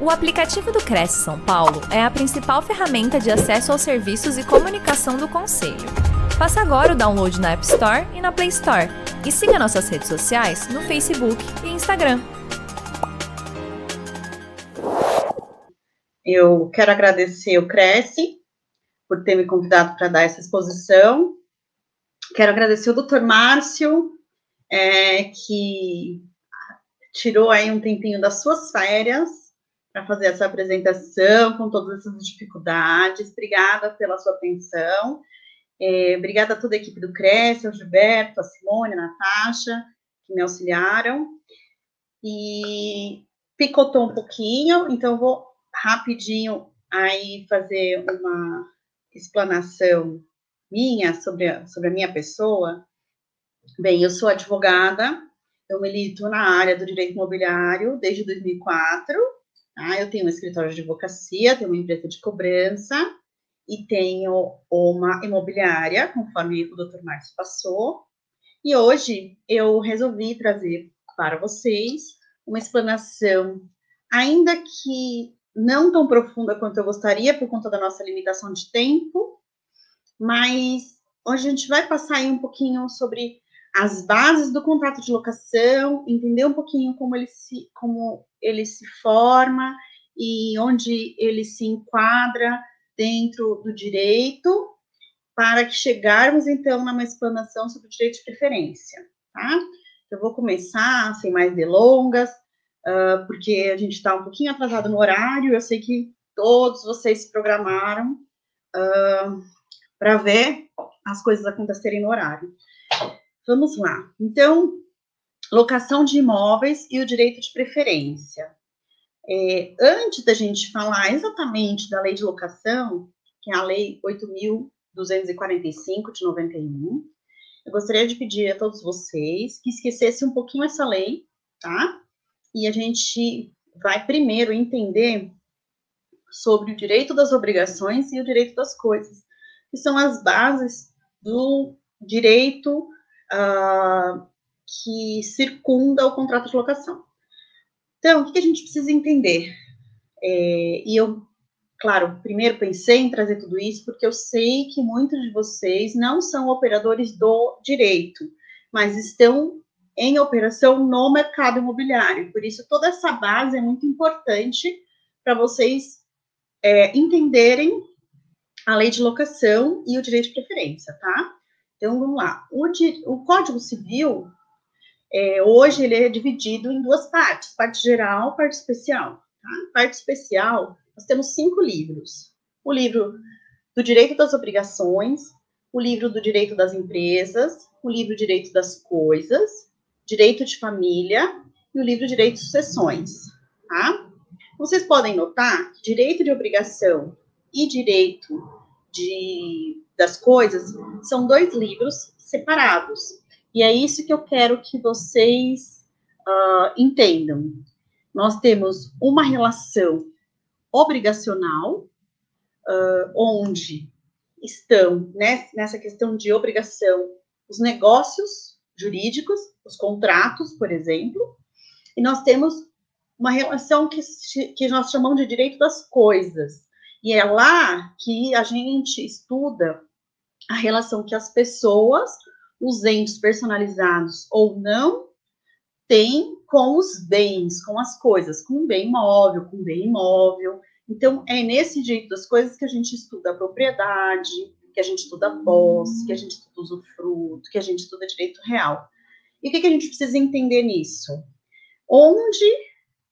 O aplicativo do Cresce São Paulo é a principal ferramenta de acesso aos serviços e comunicação do Conselho. Faça agora o download na App Store e na Play Store. E siga nossas redes sociais no Facebook e Instagram. Eu quero agradecer o Cresce por ter me convidado para dar essa exposição. Quero agradecer o Dr. Márcio, é, que tirou aí um tempinho das suas férias para fazer essa apresentação com todas essas dificuldades. Obrigada pela sua atenção. É, obrigada a toda a equipe do Cresce, ao Gilberto, a Simone, a Natasha, que me auxiliaram. E picotou um pouquinho, então vou rapidinho aí fazer uma explanação minha sobre a, sobre a minha pessoa. Bem, eu sou advogada, eu milito na área do direito imobiliário desde 2004, Tá? Eu tenho um escritório de advocacia, tenho uma empresa de cobrança e tenho uma imobiliária, conforme o Dr. Márcio passou. E hoje eu resolvi trazer para vocês uma explanação, ainda que não tão profunda quanto eu gostaria, por conta da nossa limitação de tempo, mas hoje a gente vai passar aí um pouquinho sobre as bases do contrato de locação, entender um pouquinho como ele se, como ele se forma e onde ele se enquadra dentro do direito, para que chegarmos, então, numa explanação sobre o direito de preferência, tá? Eu vou começar, sem mais delongas, uh, porque a gente está um pouquinho atrasado no horário, eu sei que todos vocês se programaram uh, para ver as coisas acontecerem no horário. Vamos lá. Então, locação de imóveis e o direito de preferência. É, antes da gente falar exatamente da lei de locação, que é a lei 8.245 de 91, eu gostaria de pedir a todos vocês que esquecessem um pouquinho essa lei, tá? E a gente vai primeiro entender sobre o direito das obrigações e o direito das coisas, que são as bases do direito uh, que circunda o contrato de locação. Então, o que a gente precisa entender? É, e eu, claro, primeiro pensei em trazer tudo isso porque eu sei que muitos de vocês não são operadores do direito, mas estão em operação no mercado imobiliário. Por isso, toda essa base é muito importante para vocês é, entenderem a lei de locação e o direito de preferência, tá? Então, vamos lá. O, o Código Civil, é, hoje, ele é dividido em duas partes, parte geral parte especial. Tá? Parte especial, nós temos cinco livros. O livro do Direito das Obrigações, o livro do Direito das Empresas, o livro Direito das Coisas, Direito de Família e o livro Direito de Sucessões. Tá? Vocês podem notar que direito de obrigação e direito de das coisas, são dois livros separados. E é isso que eu quero que vocês uh, entendam. Nós temos uma relação obrigacional, uh, onde estão né, nessa questão de obrigação os negócios jurídicos, os contratos, por exemplo, e nós temos uma relação que, que nós chamamos de direito das coisas. E é lá que a gente estuda a relação que as pessoas, os entes personalizados ou não, têm com os bens, com as coisas, com o bem móvel, com o bem imóvel. Então, é nesse jeito das coisas que a gente estuda a propriedade, que a gente estuda a posse, que a gente estuda usufruto, que a gente estuda direito real. E o que, que a gente precisa entender nisso? Onde,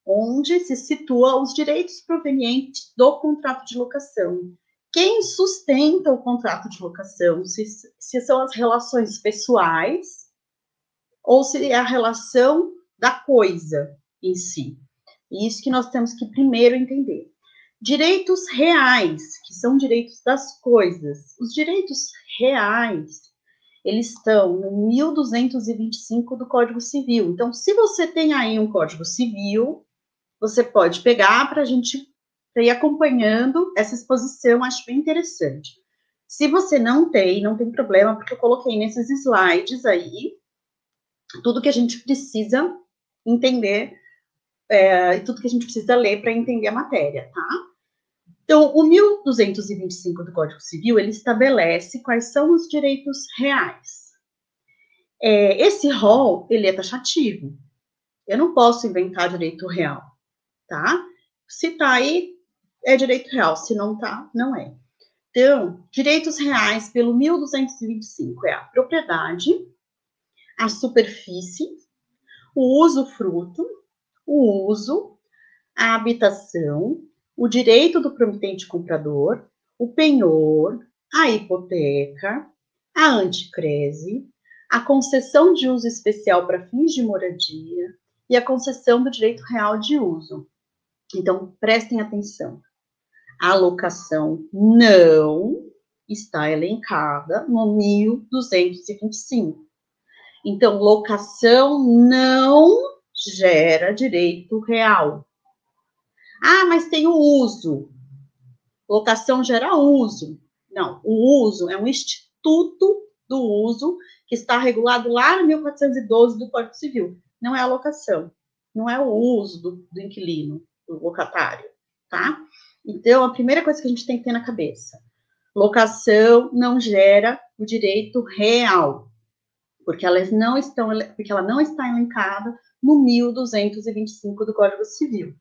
onde se situa os direitos provenientes do contrato de locação quem sustenta o contrato de locação, se, se são as relações pessoais ou se é a relação da coisa em si. Isso que nós temos que primeiro entender. Direitos reais, que são direitos das coisas. Os direitos reais, eles estão no 1225 do Código Civil. Então, se você tem aí um Código Civil, você pode pegar para a gente para ir acompanhando essa exposição, acho bem interessante. Se você não tem, não tem problema, porque eu coloquei nesses slides aí tudo que a gente precisa entender é, tudo que a gente precisa ler para entender a matéria, tá? Então, o 1225 do Código Civil, ele estabelece quais são os direitos reais. É, esse rol, ele é taxativo. Eu não posso inventar direito real, tá? Se tá aí, é direito real. Se não tá, não é. Então, direitos reais pelo 1225 é a propriedade, a superfície, o usufruto, o uso, a habitação, o direito do promitente comprador, o penhor, a hipoteca, a anticrese, a concessão de uso especial para fins de moradia e a concessão do direito real de uso. Então, prestem atenção. A locação não está elencada no 1225. Então, locação não gera direito real. Ah, mas tem o uso. Locação gera uso. Não, o uso é um instituto do uso que está regulado lá no 1412 do Código Civil. Não é a locação, não é o uso do, do inquilino, do locatário, tá? Então, a primeira coisa que a gente tem que ter na cabeça: locação não gera o direito real, porque elas não estão, porque ela não está elencada no 1225 do Código Civil.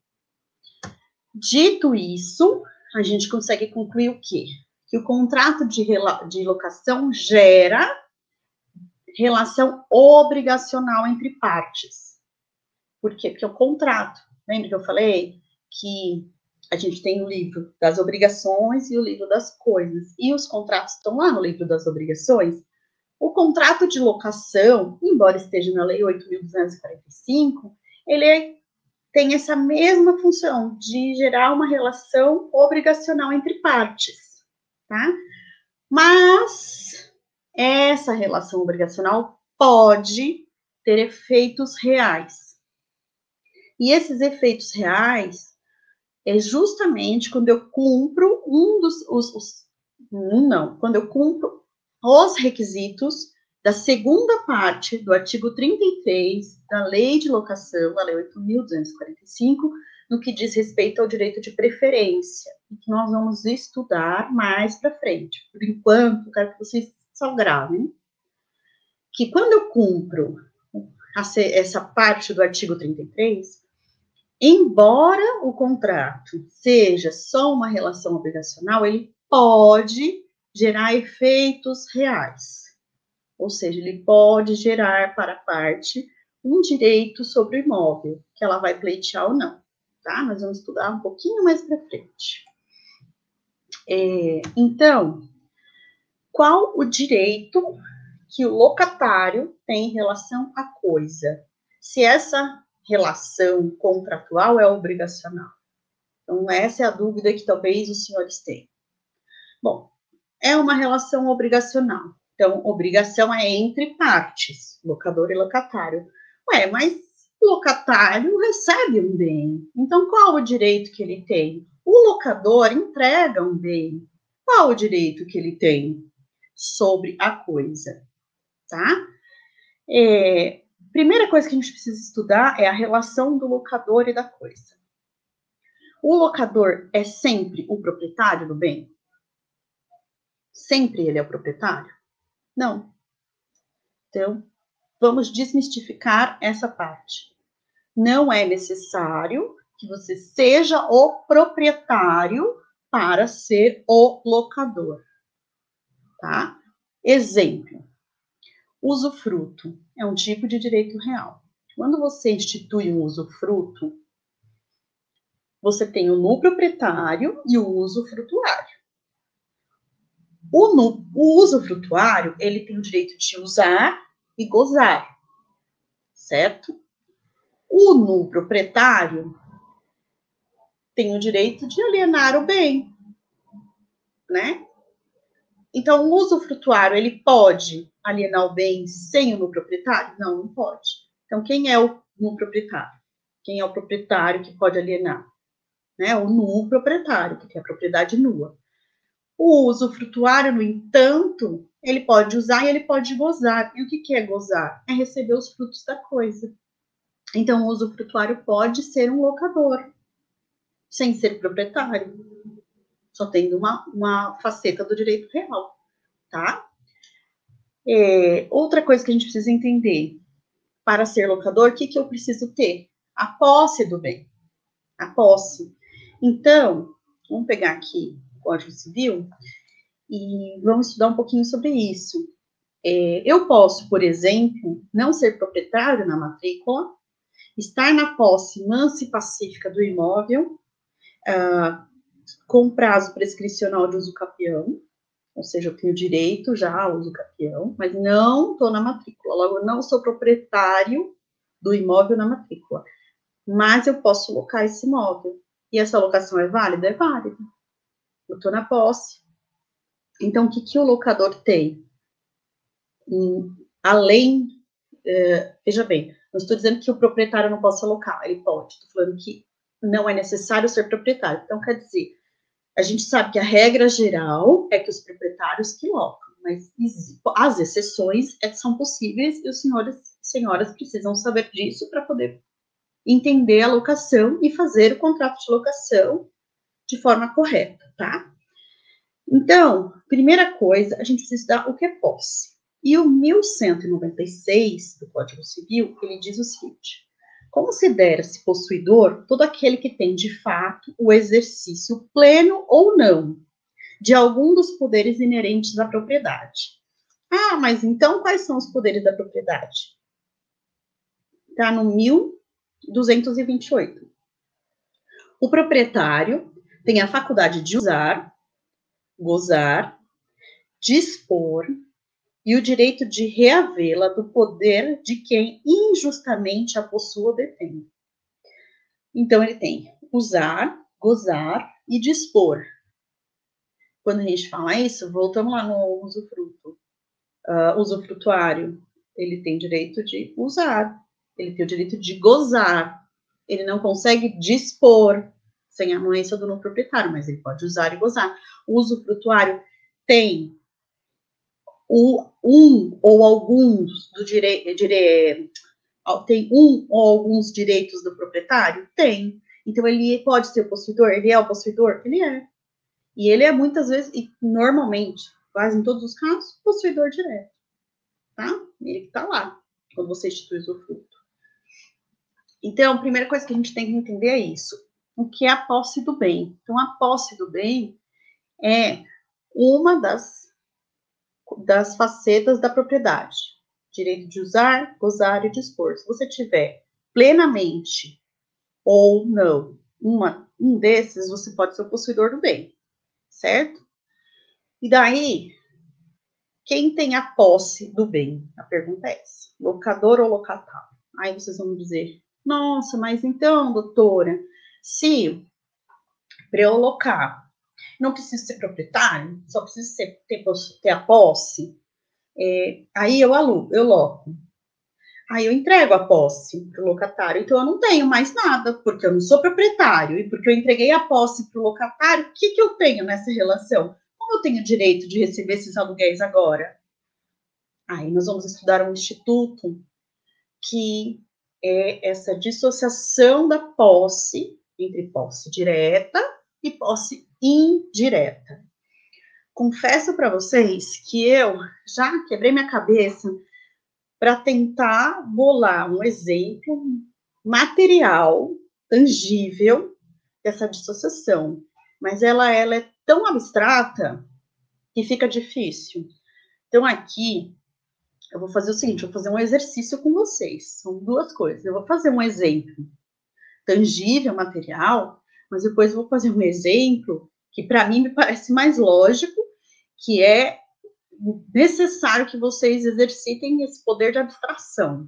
Dito isso, a gente consegue concluir o quê? Que o contrato de, de locação gera relação obrigacional entre partes. Por quê? Porque o contrato, lembra que eu falei que a gente tem o livro das obrigações e o livro das coisas. E os contratos estão lá no livro das obrigações. O contrato de locação, embora esteja na Lei 8.245, ele é, tem essa mesma função de gerar uma relação obrigacional entre partes, tá? Mas essa relação obrigacional pode ter efeitos reais. E esses efeitos reais é justamente quando eu cumpro um dos os, os não, quando eu cumpro os requisitos da segunda parte do artigo 33 da Lei de Locação, a Lei 8.245, no que diz respeito ao direito de preferência, que nós vamos estudar mais para frente. Por enquanto, quero que vocês só gravem que quando eu cumpro essa parte do artigo 33, embora o contrato seja só uma relação obrigacional, ele pode gerar efeitos reais. Ou seja, ele pode gerar para a parte um direito sobre o imóvel, que ela vai pleitear ou não, tá? Nós vamos estudar um pouquinho mais para frente. É, então, qual o direito que o locatário tem em relação à coisa? Se essa relação contratual é obrigacional. Então, essa é a dúvida que talvez os senhores tenham. Bom, é uma relação obrigacional. Então, obrigação é entre partes, locador e locatário. Ué, mas o locatário recebe um bem. Então, qual o direito que ele tem? O locador entrega um bem. Qual o direito que ele tem sobre a coisa? Tá? É, primeira coisa que a gente precisa estudar é a relação do locador e da coisa. O locador é sempre o proprietário do bem? sempre ele é o proprietário? Não. Então, vamos desmistificar essa parte. Não é necessário que você seja o proprietário para ser o locador. Tá? Exemplo: usufruto é um tipo de direito real. Quando você institui um usufruto, você tem o no proprietário e o usufrutuário. O, no, o usufrutuário, ele tem o direito de usar e gozar, certo? O no proprietário tem o direito de alienar o bem, né? Então, o usufrutuário, ele pode alienar o bem sem o no proprietário? Não, não pode. Então, quem é o no proprietário? Quem é o proprietário que pode alienar? Né? O nu proprietário, que tem a propriedade nua. O usufrutuário, no entanto, ele pode usar e ele pode gozar. E o que, que é gozar? É receber os frutos da coisa. Então, o usufrutuário pode ser um locador, sem ser proprietário, só tendo uma, uma faceta do direito real, tá? É, outra coisa que a gente precisa entender, para ser locador, o que, que eu preciso ter? A posse do bem, a posse. Então, vamos pegar aqui o Código Civil e vamos estudar um pouquinho sobre isso. É, eu posso, por exemplo, não ser proprietário na matrícula, estar na posse mansa e pacífica do imóvel, ah, com prazo prescricional de uso capião, ou seja, eu tenho direito já ao uso capião, mas não estou na matrícula, logo não sou proprietário do imóvel na matrícula, mas eu posso locar esse imóvel. E essa locação é válida? É válida. Eu estou na posse. Então, o que, que o locador tem? além, é, veja bem, não estou dizendo que o proprietário não possa alocar, ele pode, estou falando que não é necessário ser proprietário. Então, quer dizer, a gente sabe que a regra geral é que os proprietários que locam, mas as exceções é, são possíveis e os senhores senhoras precisam saber disso para poder entender a locação e fazer o contrato de locação de forma correta, tá? Então, primeira coisa, a gente precisa estudar o que é posse. E o 1196 do Código Civil, ele diz o seguinte: Considera-se possuidor todo aquele que tem, de fato, o exercício pleno ou não de algum dos poderes inerentes à propriedade. Ah, mas então quais são os poderes da propriedade? Está no 1228. O proprietário tem a faculdade de usar, gozar, dispor, e o direito de reavê-la do poder de quem injustamente a possua ou detém. Então, ele tem usar, gozar e dispor. Quando a gente fala isso, voltamos lá no usufruto. Uh, usufrutuário, ele tem direito de usar, ele tem o direito de gozar, ele não consegue dispor sem a anuência do novo proprietário, mas ele pode usar e gozar. O usufrutuário tem o, um ou alguns do direito, dire, tem um ou alguns direitos do proprietário? Tem. Então, ele pode ser possuidor? Ele é o possuidor? Ele é. E ele é muitas vezes, e normalmente, quase em todos os casos, possuidor direto. Tá? Ele que está lá, quando você institui o fruto. Então, a primeira coisa que a gente tem que entender é isso. O que é a posse do bem? Então, a posse do bem é uma das das facetas da propriedade. Direito de usar, gozar e dispor. Se você tiver plenamente ou não uma, um desses, você pode ser o possuidor do bem, certo? E daí, quem tem a posse do bem? A pergunta é essa: locador ou locatário? Aí vocês vão dizer: nossa, mas então, doutora, se para eu locar não preciso ser proprietário, só preciso ser, ter, ter a posse. É, aí eu alugo, eu loco. Aí eu entrego a posse para o locatário. Então eu não tenho mais nada, porque eu não sou proprietário e porque eu entreguei a posse para o locatário. O que, que eu tenho nessa relação? Como eu tenho direito de receber esses aluguéis agora? Aí nós vamos estudar um instituto que é essa dissociação da posse entre posse direta e posse indireta. Confesso para vocês que eu já quebrei minha cabeça para tentar bolar um exemplo material, tangível dessa dissociação, mas ela, ela é tão abstrata que fica difícil. Então aqui eu vou fazer o seguinte, vou fazer um exercício com vocês. São duas coisas. Eu vou fazer um exemplo tangível, material, mas depois vou fazer um exemplo que para mim me parece mais lógico, que é necessário que vocês exercitem esse poder de abstração,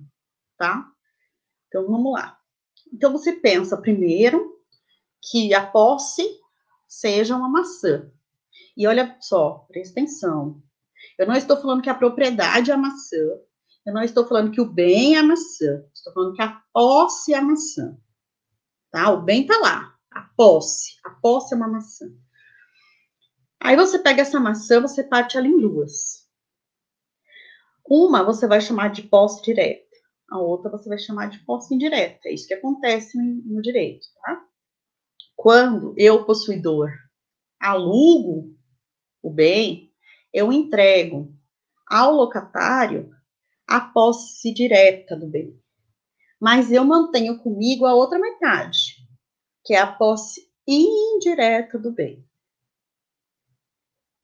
tá? Então vamos lá. Então você pensa primeiro que a posse seja uma maçã. E olha só, presta atenção. Eu não estou falando que a propriedade é a maçã. Eu não estou falando que o bem é a maçã. Estou falando que a posse é a maçã. Tá? O bem tá lá. A posse. A posse é uma maçã. Aí você pega essa maçã, você parte ela em duas. Uma você vai chamar de posse direta. a outra você vai chamar de posse indireta. É isso que acontece no direito, tá? Quando eu, possuidor, alugo o bem, eu entrego ao locatário a posse direta do bem. Mas eu mantenho comigo a outra metade, que é a posse indireta do bem.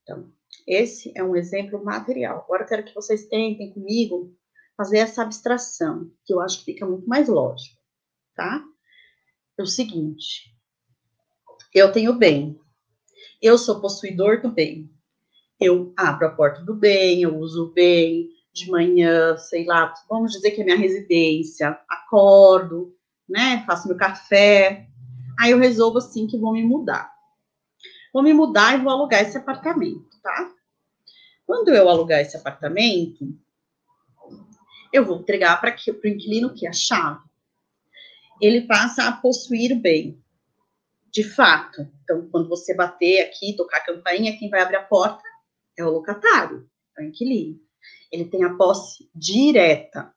Então, esse é um exemplo material. Agora eu quero que vocês tentem comigo fazer essa abstração, que eu acho que fica muito mais lógico, tá? É o seguinte, eu tenho bem, eu sou possuidor do bem, eu abro a porta do bem, eu uso o bem de manhã, sei lá, vamos dizer que é minha residência, acordo, né, faço meu café, aí eu resolvo assim que vou me mudar. Vou me mudar e vou alugar esse apartamento, tá? Quando eu alugar esse apartamento, eu vou entregar para o inquilino que a chave. Ele passa a possuir o bem. De fato. Então, quando você bater aqui, tocar a campainha, quem vai abrir a porta é o locatário, é o inquilino. Ele tem a posse direta.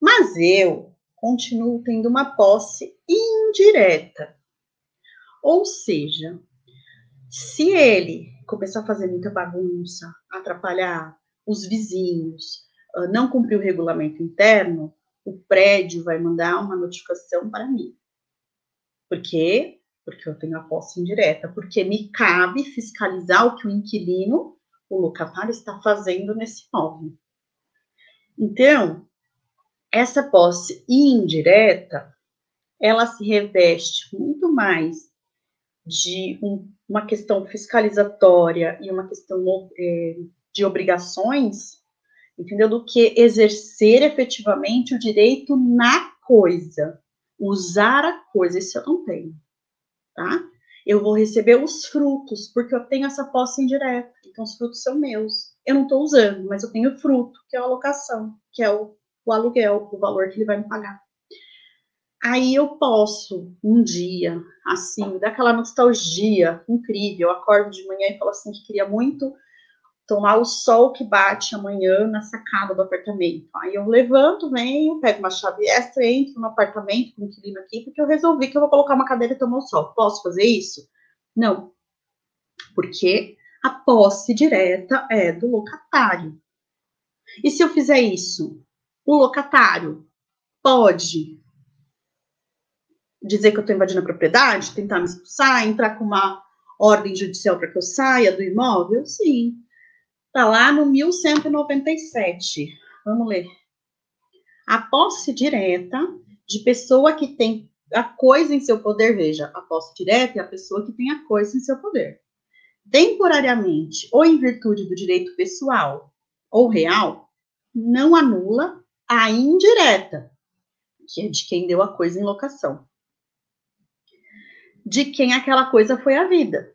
Mas eu continuo tendo uma posse indireta. Ou seja, se ele começar a fazer muita bagunça, atrapalhar os vizinhos, ah, não cumprir o regulamento interno, o prédio vai mandar uma notificação para mim. Por quê? Porque eu tenho a posse indireta, porque me cabe fiscalizar o que o inquilino, o locatário, está fazendo nesse imóvel. Então, essa posse indireta, ela se reveste muito mais de um, uma questão fiscalizatória e uma questão é, de obrigações entendeu? Do que exercer efetivamente o direito na coisa, usar a coisa, isso eu não tenho, tá? Eu vou receber os frutos, porque eu tenho essa posse indireta, então os frutos são meus. Eu não estou usando, mas eu tenho fruto, que é a alocação, que é o, o aluguel, o valor que ele vai me pagar. Aí eu posso, um dia, assim, daquela nostalgia incrível, eu acordo de manhã e falo assim que queria muito tomar o sol que bate amanhã na sacada do apartamento. Aí eu levanto, venho, pego uma chave extra, entro no apartamento com o inquilino aqui, porque eu resolvi que eu vou colocar uma cadeira e tomar o sol. Posso fazer isso? Não. Porque a posse direta é do locatário. E se eu fizer isso, o locatário pode dizer que eu estou invadindo a propriedade, tentar me expulsar, entrar com uma ordem judicial para que eu saia do imóvel? Sim. Está lá no 1197. Vamos ler. A posse direta de pessoa que tem a coisa em seu poder, veja, a posse direta é a pessoa que tem a coisa em seu poder. Temporariamente ou em virtude do direito pessoal ou real, não anula a indireta, que é de quem deu a coisa em locação. De quem aquela coisa foi a vida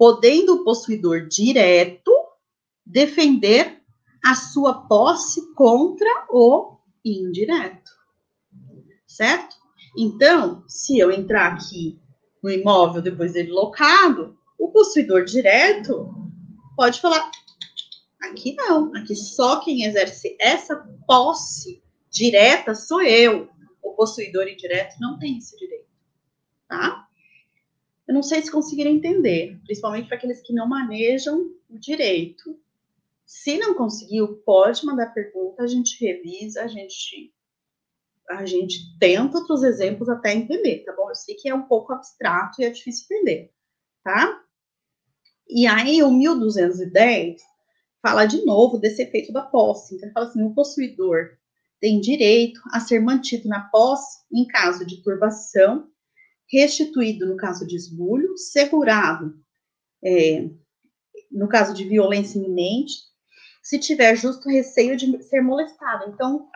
podendo o possuidor direto defender a sua posse contra o indireto. Certo? Então, se eu entrar aqui no imóvel depois dele locado, o possuidor direto pode falar: aqui não, aqui só quem exerce essa posse direta sou eu. O possuidor indireto não tem esse direito. Tá? Eu não sei se conseguiram entender, principalmente para aqueles que não manejam o direito. Se não conseguiu, pode mandar pergunta, a gente revisa, a gente a gente tenta outros exemplos até entender, tá bom? Eu sei que é um pouco abstrato e é difícil entender, tá? E aí o 1210 fala de novo desse efeito da posse. Então, fala assim: o possuidor tem direito a ser mantido na posse em caso de turbação restituído no caso de esbulho, segurado é, no caso de violência iminente, se tiver justo receio de ser molestado. Então,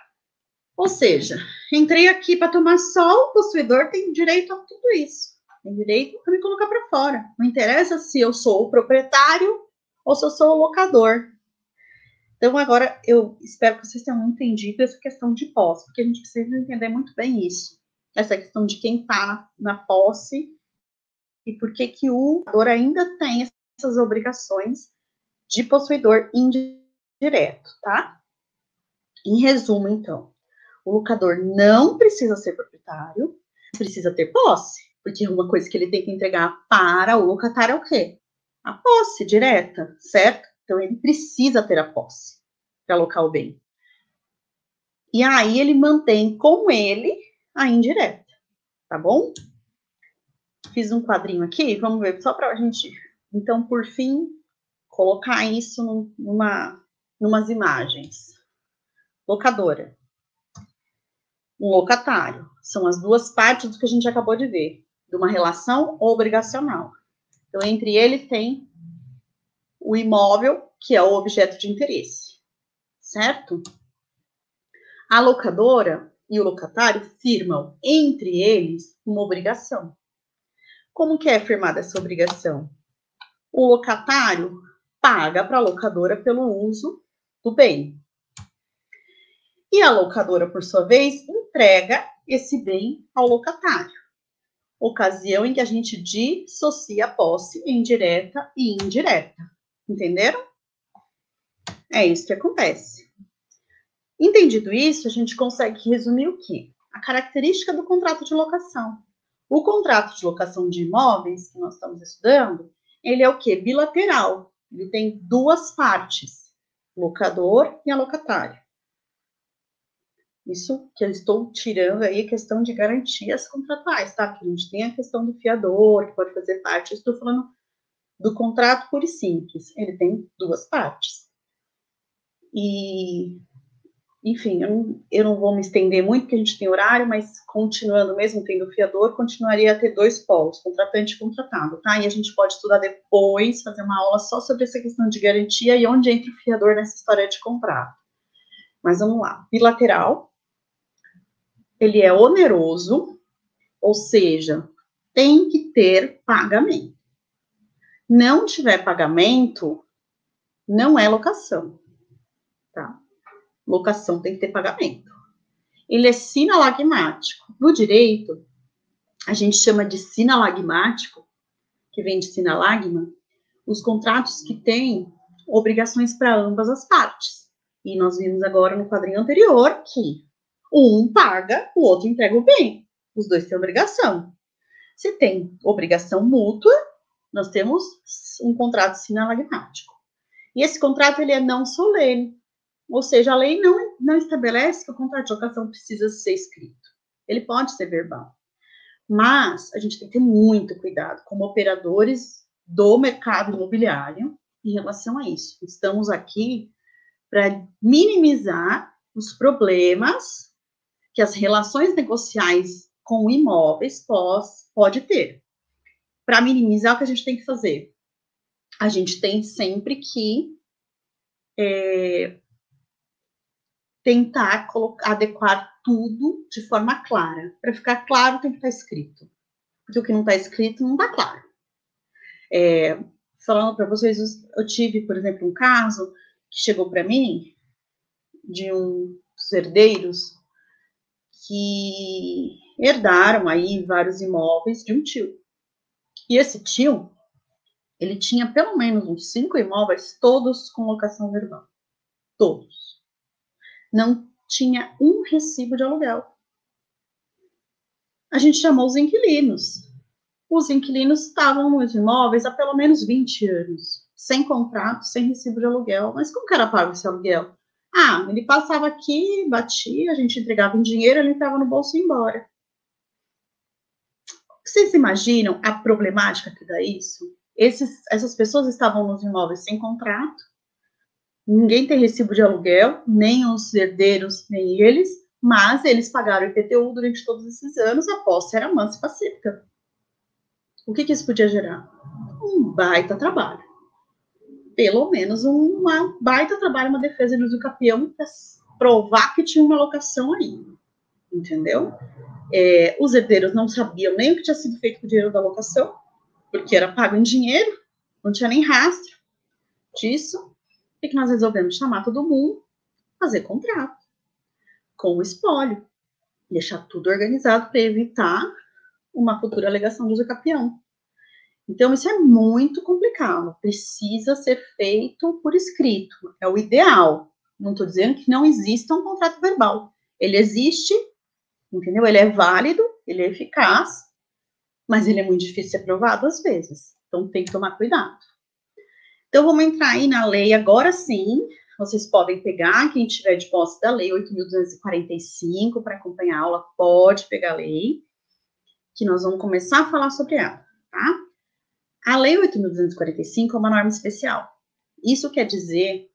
ou seja, entrei aqui para tomar sol, o possuidor tem direito a tudo isso. Tem direito a me colocar para fora. Não interessa se eu sou o proprietário ou se eu sou o locador. Então, agora, eu espero que vocês tenham entendido essa questão de posse, porque a gente precisa entender muito bem isso essa questão de quem está na, na, posse e por que que o doador ainda tem essas obrigações de possuidor indireto, tá? Em resumo, então, o locador não precisa ser proprietário, precisa ter posse, porque uma coisa que ele tem que entregar para o locatário é o quê? A posse direta, certo? Então ele precisa ter a posse para alocar o bem. E aí ele mantém com ele a indireta, tá bom? Fiz um quadrinho aqui, vamos ver, só para a gente, então, por fim, colocar isso numa, numas imagens. Locadora. Um locatário. São as duas partes do que a gente acabou de ver, de uma relação obrigacional. Então, entre eles tem o imóvel, que é o objeto de interesse, certo? A locadora e o locatário firmam entre eles uma obrigação. Como que é firmada essa obrigação? O locatário paga para a locadora pelo uso do bem. E a locadora, por sua vez, entrega esse bem ao locatário. Ocasião em que a gente dissocia a posse em direta e indireta. Entenderam? É isso que acontece. Entendido isso, a gente consegue resumir o quê? A característica do contrato de locação. O contrato de locação de imóveis que nós estamos estudando, ele é o quê? Bilateral. Ele tem duas partes, locador e alocatário. Isso que eu estou tirando aí a questão de garantias contratuais, tá? Que a gente tem a questão do fiador, que pode fazer parte. Estou falando do contrato puro e simples. Ele tem duas partes. E enfim, eu não, eu não, vou me estender muito, porque a gente tem horário, mas continuando mesmo tendo fiador, continuaria a ter dois polos, contratante e contratado, tá? E a gente pode estudar depois, fazer uma aula só sobre essa questão de garantia e onde entra o fiador nessa história de contrato. Mas vamos lá. Bilateral, ele é oneroso, ou seja, tem que ter pagamento. Não tiver pagamento, não é locação, tá? Locação tem que ter pagamento. Ele é sinalagmático. No direito, a gente chama de sinalagmático, que vem de sinalagma, os contratos que têm obrigações para ambas as partes. E nós vimos agora no quadrinho anterior que um paga, o outro entrega o bem. Os dois têm obrigação. Se tem obrigação mútua, nós temos um contrato sinalagmático. E esse contrato ele é não solene. Ou seja, a lei não, não estabelece que o contrato de locação precisa ser escrito. Ele pode ser verbal. Mas a gente tem que ter muito cuidado como operadores do mercado imobiliário em relação a isso. Estamos aqui para minimizar os problemas que as relações negociais com imóveis pós, pode ter. Para minimizar, o que a gente tem que fazer? A gente tem sempre que é, tentar colocar, adequar tudo de forma clara. Para ficar claro, tem que estar tá escrito. Porque o que não está escrito não está claro. É, falando para vocês, eu tive, por exemplo, um caso que chegou para mim de um dos herdeiros que herdaram aí vários imóveis de um tio. E esse tio, ele tinha pelo menos uns cinco imóveis, todos com locação verbal. Todos não tinha um recibo de aluguel. A gente chamou os inquilinos. Os inquilinos estavam nos imóveis há pelo menos 20 anos, sem contrato, sem recibo de aluguel. Mas como que era pago esse aluguel? Ah, ele passava aqui, batia, a gente entregava em dinheiro, ele entrava no bolso e ia embora. Vocês imaginam a problemática que dá isso? Esses, essas pessoas estavam nos imóveis sem contrato, Ninguém tem recibo de aluguel, nem os herdeiros, nem eles, mas eles pagaram IPTU durante todos esses anos, a posse era mansa e pacífica. O que, que isso podia gerar? Um baita trabalho. Pelo menos uma baita trabalho, uma defesa de uso campeão para provar que tinha uma locação aí. Entendeu? É, os herdeiros não sabiam nem o que tinha sido feito com o dinheiro da locação, porque era pago em dinheiro, não tinha nem rastro disso que, que nós resolvemos chamar todo mundo, fazer contrato com o espólio, deixar tudo organizado para evitar uma futura alegação de uso capião. Então, isso é muito complicado, precisa ser feito por escrito, é o ideal, Não estou dizendo que não exista um contrato verbal. Ele existe, entendeu? Ele é válido, ele é eficaz, mas ele é muito difícil de ser aprovado às vezes. Então tem que tomar cuidado. Então vamos entrar aí na lei agora sim. Vocês podem pegar, quem tiver de posse da lei 8.245 para acompanhar a aula, pode pegar a lei, que nós vamos começar a falar sobre ela, tá? A lei 8.245 é uma norma especial. Isso quer dizer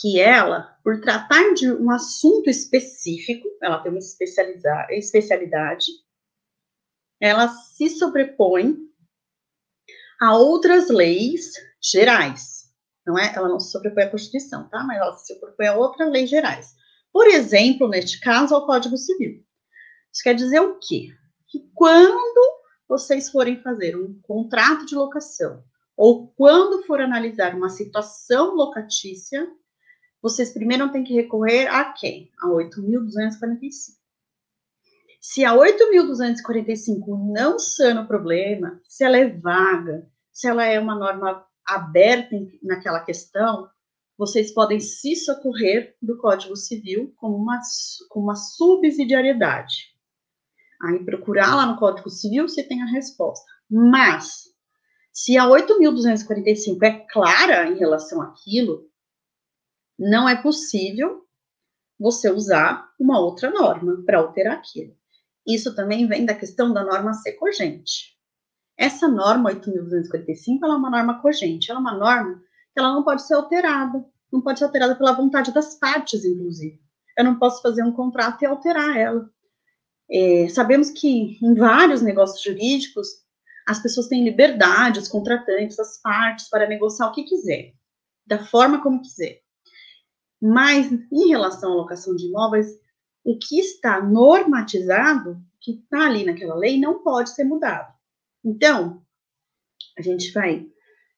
que ela, por tratar de um assunto específico, ela tem uma especialidade, ela se sobrepõe a outras leis gerais. Não é? Ela não se sobrepõe à Constituição, tá? Mas ela se sobrepõe a outras leis gerais. Por exemplo, neste caso, ao Código Civil. Isso quer dizer o quê? Que quando vocês forem fazer um contrato de locação ou quando for analisar uma situação locatícia, vocês primeiro têm que recorrer a quem? A 8.245. Se a 8.245 não sana o problema, se ela é vaga, se ela é uma norma aberta naquela questão, vocês podem se socorrer do Código Civil como uma, como uma subsidiariedade. Aí procurar lá no Código Civil se tem a resposta. Mas, se a 8.245 é clara em relação àquilo, não é possível você usar uma outra norma para alterar aquilo. Isso também vem da questão da norma ser cogente. Essa norma 8.245 ela é uma norma cogente, ela é uma norma que ela não pode ser alterada, não pode ser alterada pela vontade das partes, inclusive. Eu não posso fazer um contrato e alterar ela. É, sabemos que em vários negócios jurídicos as pessoas têm liberdade, os contratantes, as partes, para negociar o que quiser, da forma como quiser. Mas, em relação à locação de imóveis, o que está normatizado, que está ali naquela lei, não pode ser mudado. Então, a gente vai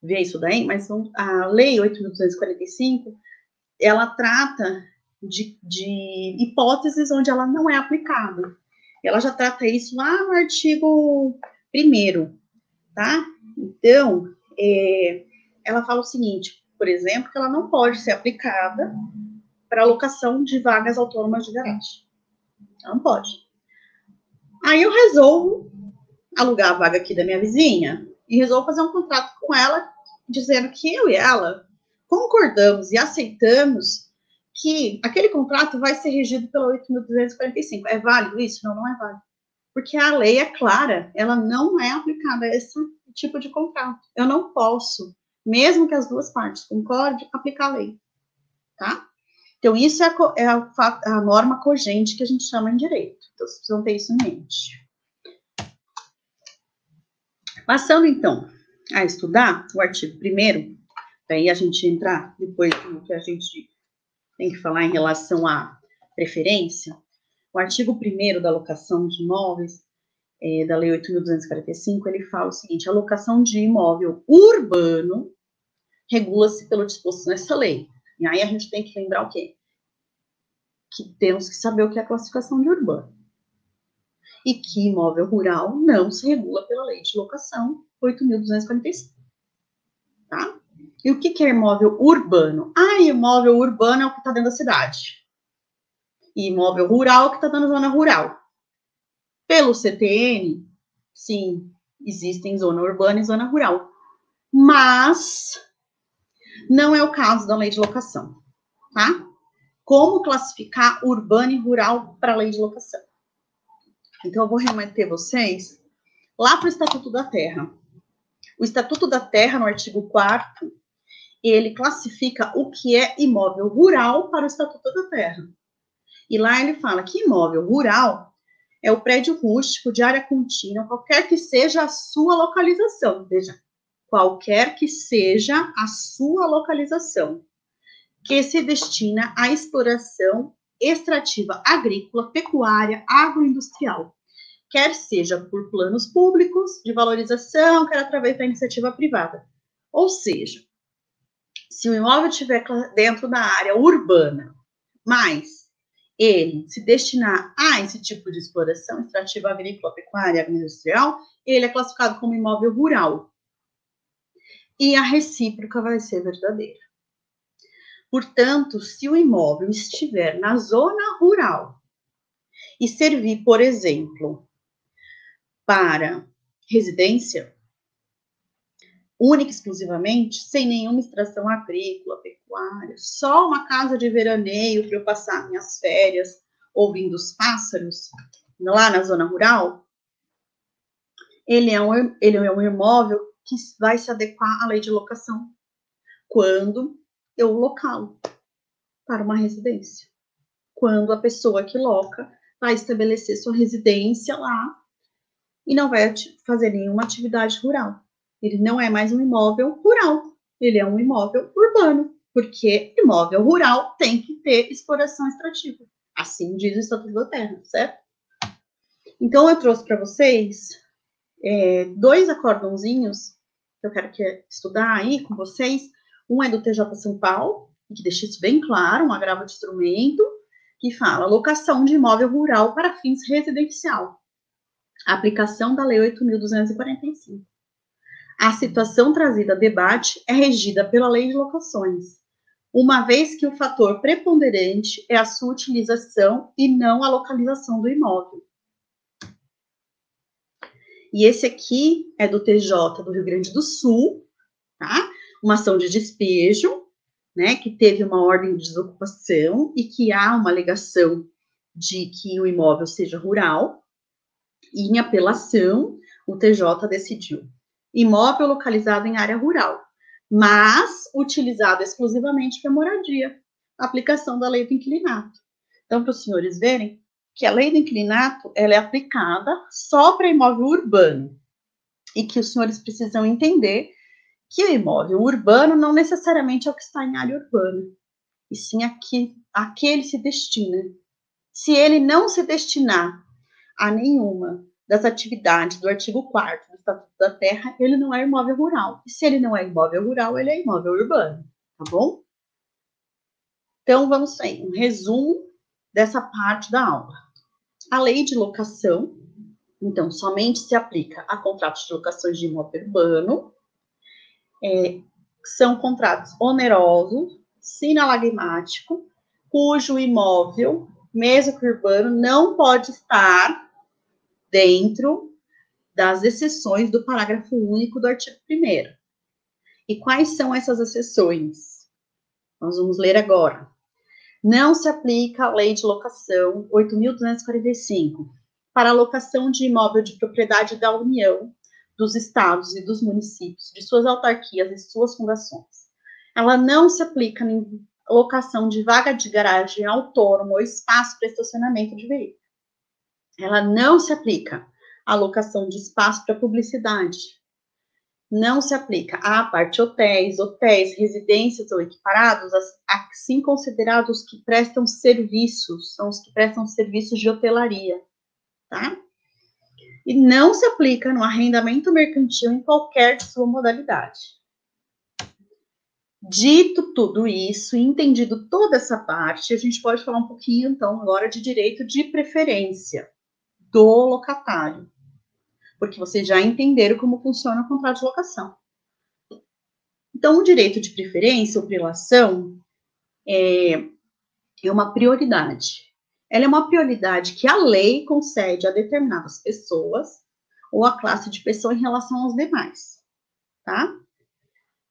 ver isso daí, mas a Lei 8.245, ela trata de, de hipóteses onde ela não é aplicada. Ela já trata isso lá no artigo 1 tá? Então, é, ela fala o seguinte, por exemplo, que ela não pode ser aplicada para alocação de vagas autônomas de garagem. Não pode. Aí eu resolvo alugar a vaga aqui da minha vizinha e resolvo fazer um contrato com ela, dizendo que eu e ela concordamos e aceitamos que aquele contrato vai ser regido pela 8.245. É válido isso? Não, não é válido. Porque a lei é clara, ela não é aplicada a esse tipo de contrato. Eu não posso, mesmo que as duas partes concordem, aplicar a lei. Tá? Então, isso é a, é a, a norma cogente que a gente chama em direito. Então, vocês precisam ter isso em mente. Passando, então, a estudar o artigo 1 daí a gente entrar depois no que a gente tem que falar em relação à preferência, o artigo 1 da locação de imóveis, é, da Lei 8.245, ele fala o seguinte: a locação de imóvel urbano regula-se pelo disposto nessa lei. E aí a gente tem que lembrar o quê? Que temos que saber o que é a classificação de urbano. E que imóvel rural não se regula pela lei de locação 8.245. Tá? E o que, que é imóvel urbano? Ah, imóvel urbano é o que está dentro da cidade. E imóvel rural é o que está dentro da zona rural. Pelo CTN, sim, existem zona urbana e zona rural. Mas não é o caso da lei de locação, tá? Como classificar urbano e rural para a lei de locação? Então, eu vou remeter vocês lá para o Estatuto da Terra. O Estatuto da Terra, no artigo 4 ele classifica o que é imóvel rural para o Estatuto da Terra. E lá ele fala que imóvel rural é o prédio rústico de área contínua, qualquer que seja a sua localização. Veja, qualquer que seja a sua localização, que se destina à exploração extrativa agrícola, pecuária, agroindustrial, quer seja por planos públicos de valorização, quer através da iniciativa privada. Ou seja, se o imóvel estiver dentro da área urbana, mas ele se destinar a esse tipo de exploração extrativa agrícola, pecuária, agroindustrial, ele é classificado como imóvel rural. E a recíproca vai ser verdadeira. Portanto, se o imóvel estiver na zona rural e servir, por exemplo, para residência, única e exclusivamente, sem nenhuma extração agrícola, pecuária, só uma casa de veraneio para eu passar minhas férias ouvindo os pássaros, lá na zona rural, ele é um, ele é um imóvel que vai se adequar à lei de locação quando eu localo para uma residência. Quando a pessoa que loca vai estabelecer sua residência lá e não vai fazer nenhuma atividade rural. Ele não é mais um imóvel rural, ele é um imóvel urbano, porque imóvel rural tem que ter exploração extrativa. Assim diz o Estatuto da Terra, certo? Então, eu trouxe para vocês é, dois acordãozinhos que eu quero que estudar aí com vocês. Um é do TJ São Paulo, que deixa isso bem claro, um agravo de instrumento, que fala locação de imóvel rural para fins residencial. Aplicação da Lei 8.245. A situação trazida a debate é regida pela Lei de Locações, uma vez que o fator preponderante é a sua utilização e não a localização do imóvel. E esse aqui é do TJ do Rio Grande do Sul, tá? Uma ação de despejo, né, que teve uma ordem de desocupação e que há uma alegação de que o imóvel seja rural. E em apelação, o TJ decidiu imóvel localizado em área rural, mas utilizado exclusivamente para moradia, aplicação da lei do inquilinato. Então, para os senhores verem que a lei do inquilinato ela é aplicada só para imóvel urbano e que os senhores precisam entender que o imóvel urbano não necessariamente é o que está em área urbana, e sim a que, a que ele se destina. Se ele não se destinar a nenhuma das atividades do artigo 4 do Estatuto da Terra, ele não é imóvel rural. E se ele não é imóvel rural, ele é imóvel urbano, tá bom? Então, vamos aí, um resumo dessa parte da aula. A lei de locação, então, somente se aplica a contratos de locações de imóvel urbano, é, são contratos onerosos, sinalagmático, cujo imóvel, mesmo que urbano, não pode estar dentro das exceções do parágrafo único do artigo 1. E quais são essas exceções? Nós vamos ler agora. Não se aplica a lei de locação 8.245 para a locação de imóvel de propriedade da União, dos estados e dos municípios, de suas autarquias e suas fundações. Ela não se aplica em locação de vaga de garagem autônoma ou espaço para estacionamento de veículos ela não se aplica à alocação de espaço para publicidade. Não se aplica à parte hotéis, hotéis, residências ou equiparados, assim considerados que prestam serviços, são os que prestam serviços de hotelaria, tá? E não se aplica no arrendamento mercantil em qualquer sua modalidade. Dito tudo isso, entendido toda essa parte, a gente pode falar um pouquinho, então, agora de direito de preferência do locatário. Porque vocês já entenderam como funciona o contrato de locação. Então, o direito de preferência ou prelação é, é uma prioridade. Ela é uma prioridade que a lei concede a determinadas pessoas ou a classe de pessoa em relação aos demais, tá?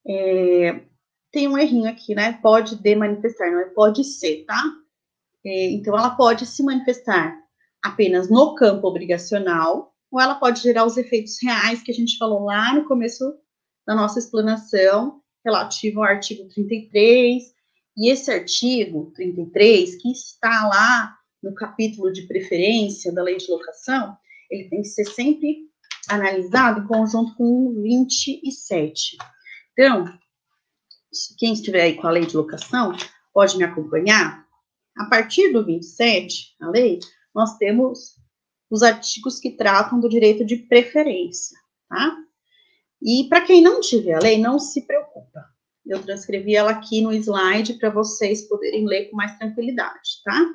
É, tem um errinho aqui, né? Pode de manifestar, não é pode ser, tá? É, então, ela pode se manifestar apenas no campo obrigacional, ou ela pode gerar os efeitos reais que a gente falou lá no começo da nossa explanação, relativo ao artigo 33. E esse artigo 33, que está lá no capítulo de preferência da lei de locação, ele tem que ser sempre analisado em conjunto com o 27. Então, quem estiver aí com a lei de locação, pode me acompanhar. A partir do 27, a lei, nós temos os artigos que tratam do direito de preferência, tá? E para quem não tiver a lei, não se preocupa. Eu transcrevi ela aqui no slide para vocês poderem ler com mais tranquilidade, tá?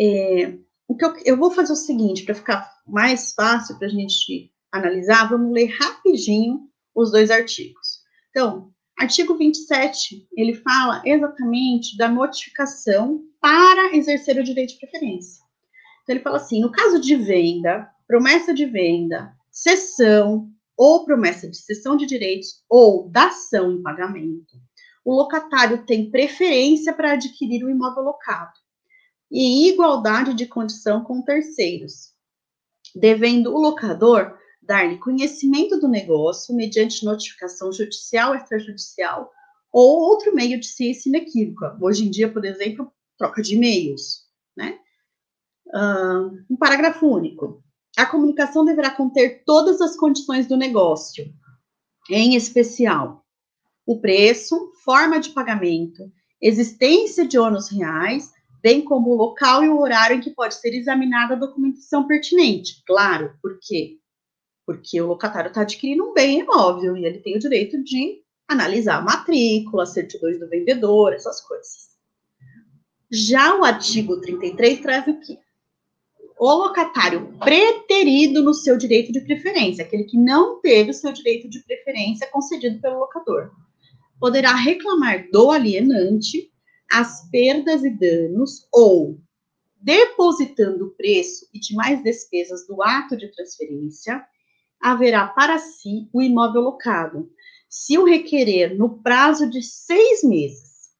É, o que eu, eu vou fazer o seguinte, para ficar mais fácil para a gente analisar, vamos ler rapidinho os dois artigos. Então, Artigo 27, ele fala exatamente da notificação para exercer o direito de preferência. Então, ele fala assim: no caso de venda, promessa de venda, cessão ou promessa de cessão de direitos ou dação em pagamento, o locatário tem preferência para adquirir o imóvel locado e igualdade de condição com terceiros, devendo o locador dar-lhe conhecimento do negócio mediante notificação judicial, extrajudicial ou outro meio de ciência inequívoca. Hoje em dia, por exemplo, troca de e-mails, né? Uh, um parágrafo único. A comunicação deverá conter todas as condições do negócio, em especial o preço, forma de pagamento, existência de ônus reais, bem como o local e o horário em que pode ser examinada a documentação pertinente. Claro, por quê? Porque o locatário está adquirindo um bem imóvel e ele tem o direito de analisar a matrícula, certidões do vendedor, essas coisas. Já o artigo 33 traz o quê? O locatário preterido no seu direito de preferência, aquele que não teve o seu direito de preferência concedido pelo locador, poderá reclamar do alienante as perdas e danos ou depositando o preço e demais despesas do ato de transferência, haverá para si o imóvel locado, se o requerer no prazo de seis meses,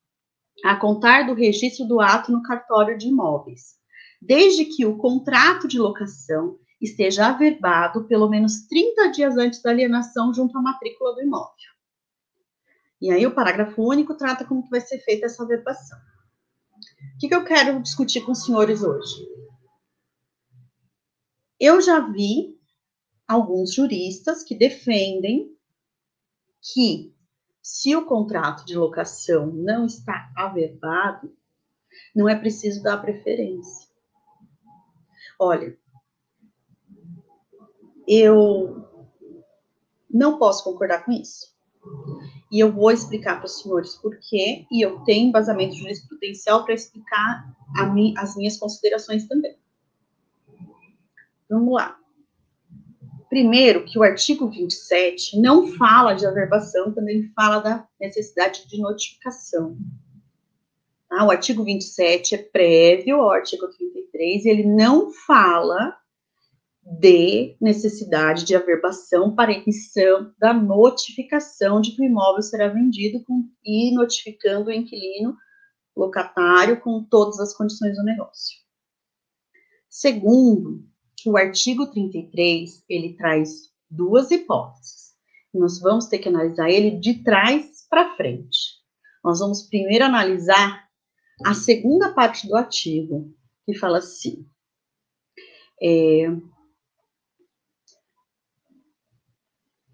a contar do registro do ato no cartório de imóveis, desde que o contrato de locação esteja averbado pelo menos 30 dias antes da alienação junto à matrícula do imóvel. E aí o parágrafo único trata como que vai ser feita essa averbação. O que, que eu quero discutir com os senhores hoje? Eu já vi alguns juristas que defendem que se o contrato de locação não está averbado, não é preciso dar preferência. Olha, eu não posso concordar com isso. E eu vou explicar para os senhores por quê, e eu tenho embasamento jurisprudencial para explicar mi, as minhas considerações também. Vamos lá. Primeiro, que o artigo 27 não fala de averbação quando ele fala da necessidade de notificação. Tá? O artigo 27 é prévio ao artigo 33 e ele não fala de necessidade de averbação para emissão da notificação de que o imóvel será vendido com, e notificando o inquilino locatário com todas as condições do negócio. Segundo, que o artigo 33, ele traz duas hipóteses. Nós vamos ter que analisar ele de trás para frente. Nós vamos primeiro analisar a segunda parte do artigo, que fala assim: é,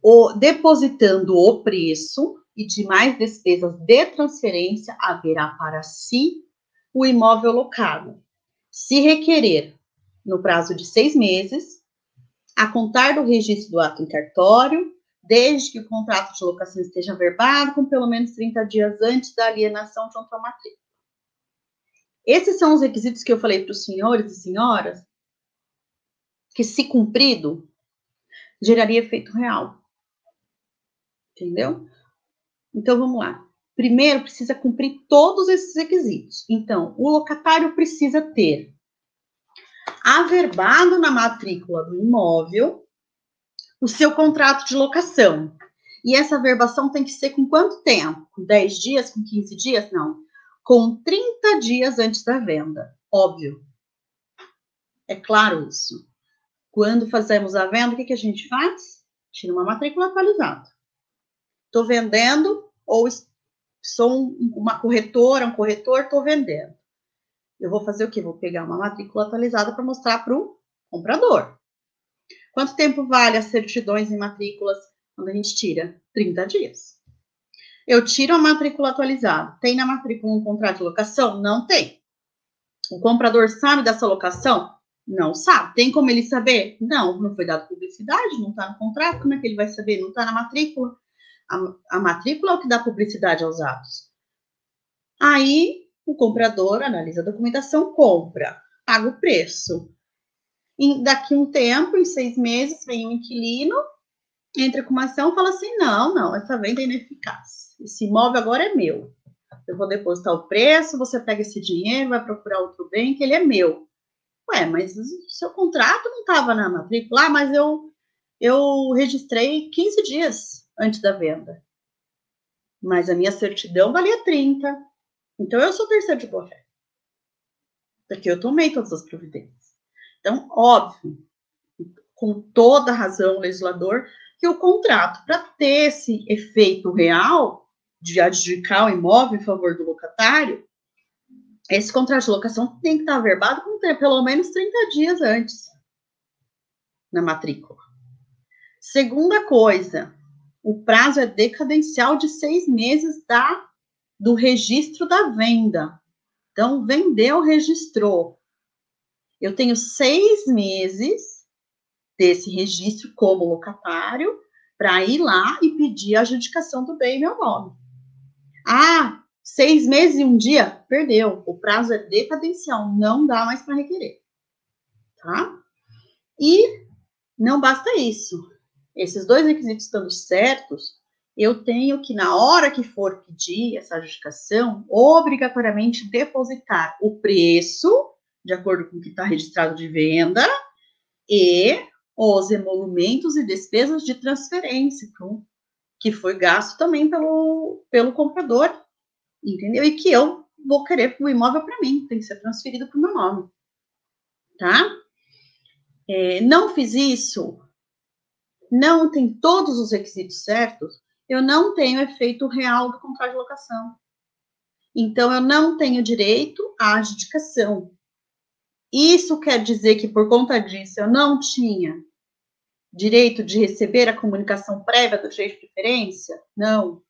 o, depositando o preço e demais despesas de transferência, haverá para si o imóvel locado. Se requerer no prazo de seis meses, a contar do registro do ato em cartório, desde que o contrato de locação esteja verbado, com pelo menos 30 dias antes da alienação junto à matrícula. Esses são os requisitos que eu falei para os senhores e senhoras, que, se cumprido, geraria efeito real. Entendeu? Então, vamos lá. Primeiro, precisa cumprir todos esses requisitos. Então, o locatário precisa ter averbado na matrícula do imóvel o seu contrato de locação. E essa averbação tem que ser com quanto tempo? Com 10 dias? Com 15 dias? Não. Com 30 dias antes da venda. Óbvio. É claro isso. Quando fazemos a venda, o que, que a gente faz? Tira uma matrícula atualizada. Estou vendendo ou sou uma corretora, um corretor, estou vendendo eu vou fazer o quê? Vou pegar uma matrícula atualizada para mostrar para o comprador. Quanto tempo vale as certidões em matrículas quando a gente tira? 30 dias. Eu tiro a matrícula atualizada. Tem na matrícula um contrato de locação? Não tem. O comprador sabe dessa locação? Não sabe. Tem como ele saber? Não, não foi dado publicidade, não está no contrato. Como é que ele vai saber? Não está na matrícula. A, a matrícula é o que dá publicidade aos atos. Aí o comprador analisa a documentação, compra, paga o preço. E daqui um tempo, em seis meses, vem o inquilino entra com uma ação fala assim: não, não, essa venda é ineficaz. Esse imóvel agora é meu. Eu vou depositar o preço, você pega esse dinheiro, vai procurar outro bem, que ele é meu. Ué, mas o seu contrato não estava na matrícula, ah, mas eu, eu registrei 15 dias antes da venda. Mas a minha certidão valia 30. Então eu sou terceiro de boa. Porque eu tomei todas as providências. Então, óbvio, com toda razão o legislador, que o contrato, para ter esse efeito real de adjudicar o imóvel em favor do locatário, esse contrato de locação tem que estar averbado com pelo menos 30 dias antes na matrícula. Segunda coisa, o prazo é decadencial de seis meses da, do registro da venda. Então, vendeu, registrou. Eu tenho seis meses desse registro como locatário para ir lá e pedir a adjudicação do bem em meu nome. Ah, seis meses e um dia, perdeu. O prazo é decadencial, não dá mais para requerer. Tá? E não basta isso. Esses dois requisitos estando certos, eu tenho que, na hora que for pedir essa adjudicação, obrigatoriamente depositar o preço, de acordo com o que está registrado de venda, e os emolumentos e despesas de transferência, que foi gasto também pelo, pelo comprador, entendeu? E que eu vou querer o imóvel para mim, tem que ser transferido para o meu nome, tá? É, não fiz isso, não tem todos os requisitos certos, eu não tenho efeito real do contrato de locação. Então, eu não tenho direito à adjudicação. Isso quer dizer que, por conta disso, eu não tinha direito de receber a comunicação prévia do direito de preferência? Não.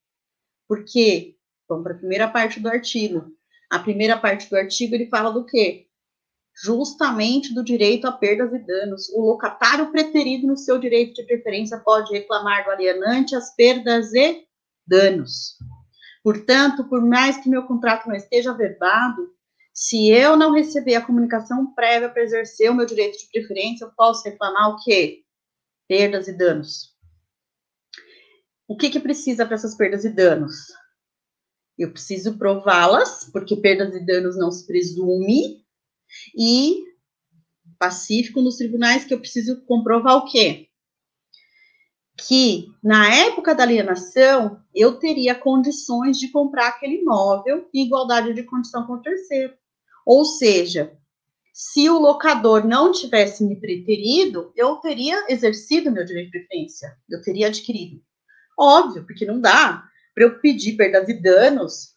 Por quê? Vamos para a primeira parte do artigo. A primeira parte do artigo, ele fala do quê? Justamente do direito a perdas e danos. O locatário preterido no seu direito de preferência pode reclamar do alienante as perdas e danos. Portanto, por mais que meu contrato não esteja verbado, se eu não receber a comunicação prévia para exercer o meu direito de preferência, eu posso reclamar o quê? Perdas e danos. O que, que precisa para essas perdas e danos? Eu preciso prová-las, porque perdas e danos não se presume, e pacífico nos tribunais que eu preciso comprovar o quê? Que na época da alienação eu teria condições de comprar aquele imóvel em igualdade de condição com o terceiro. Ou seja, se o locador não tivesse me preterido, eu teria exercido meu direito de preferência, eu teria adquirido. Óbvio, porque não dá para eu pedir perdas e danos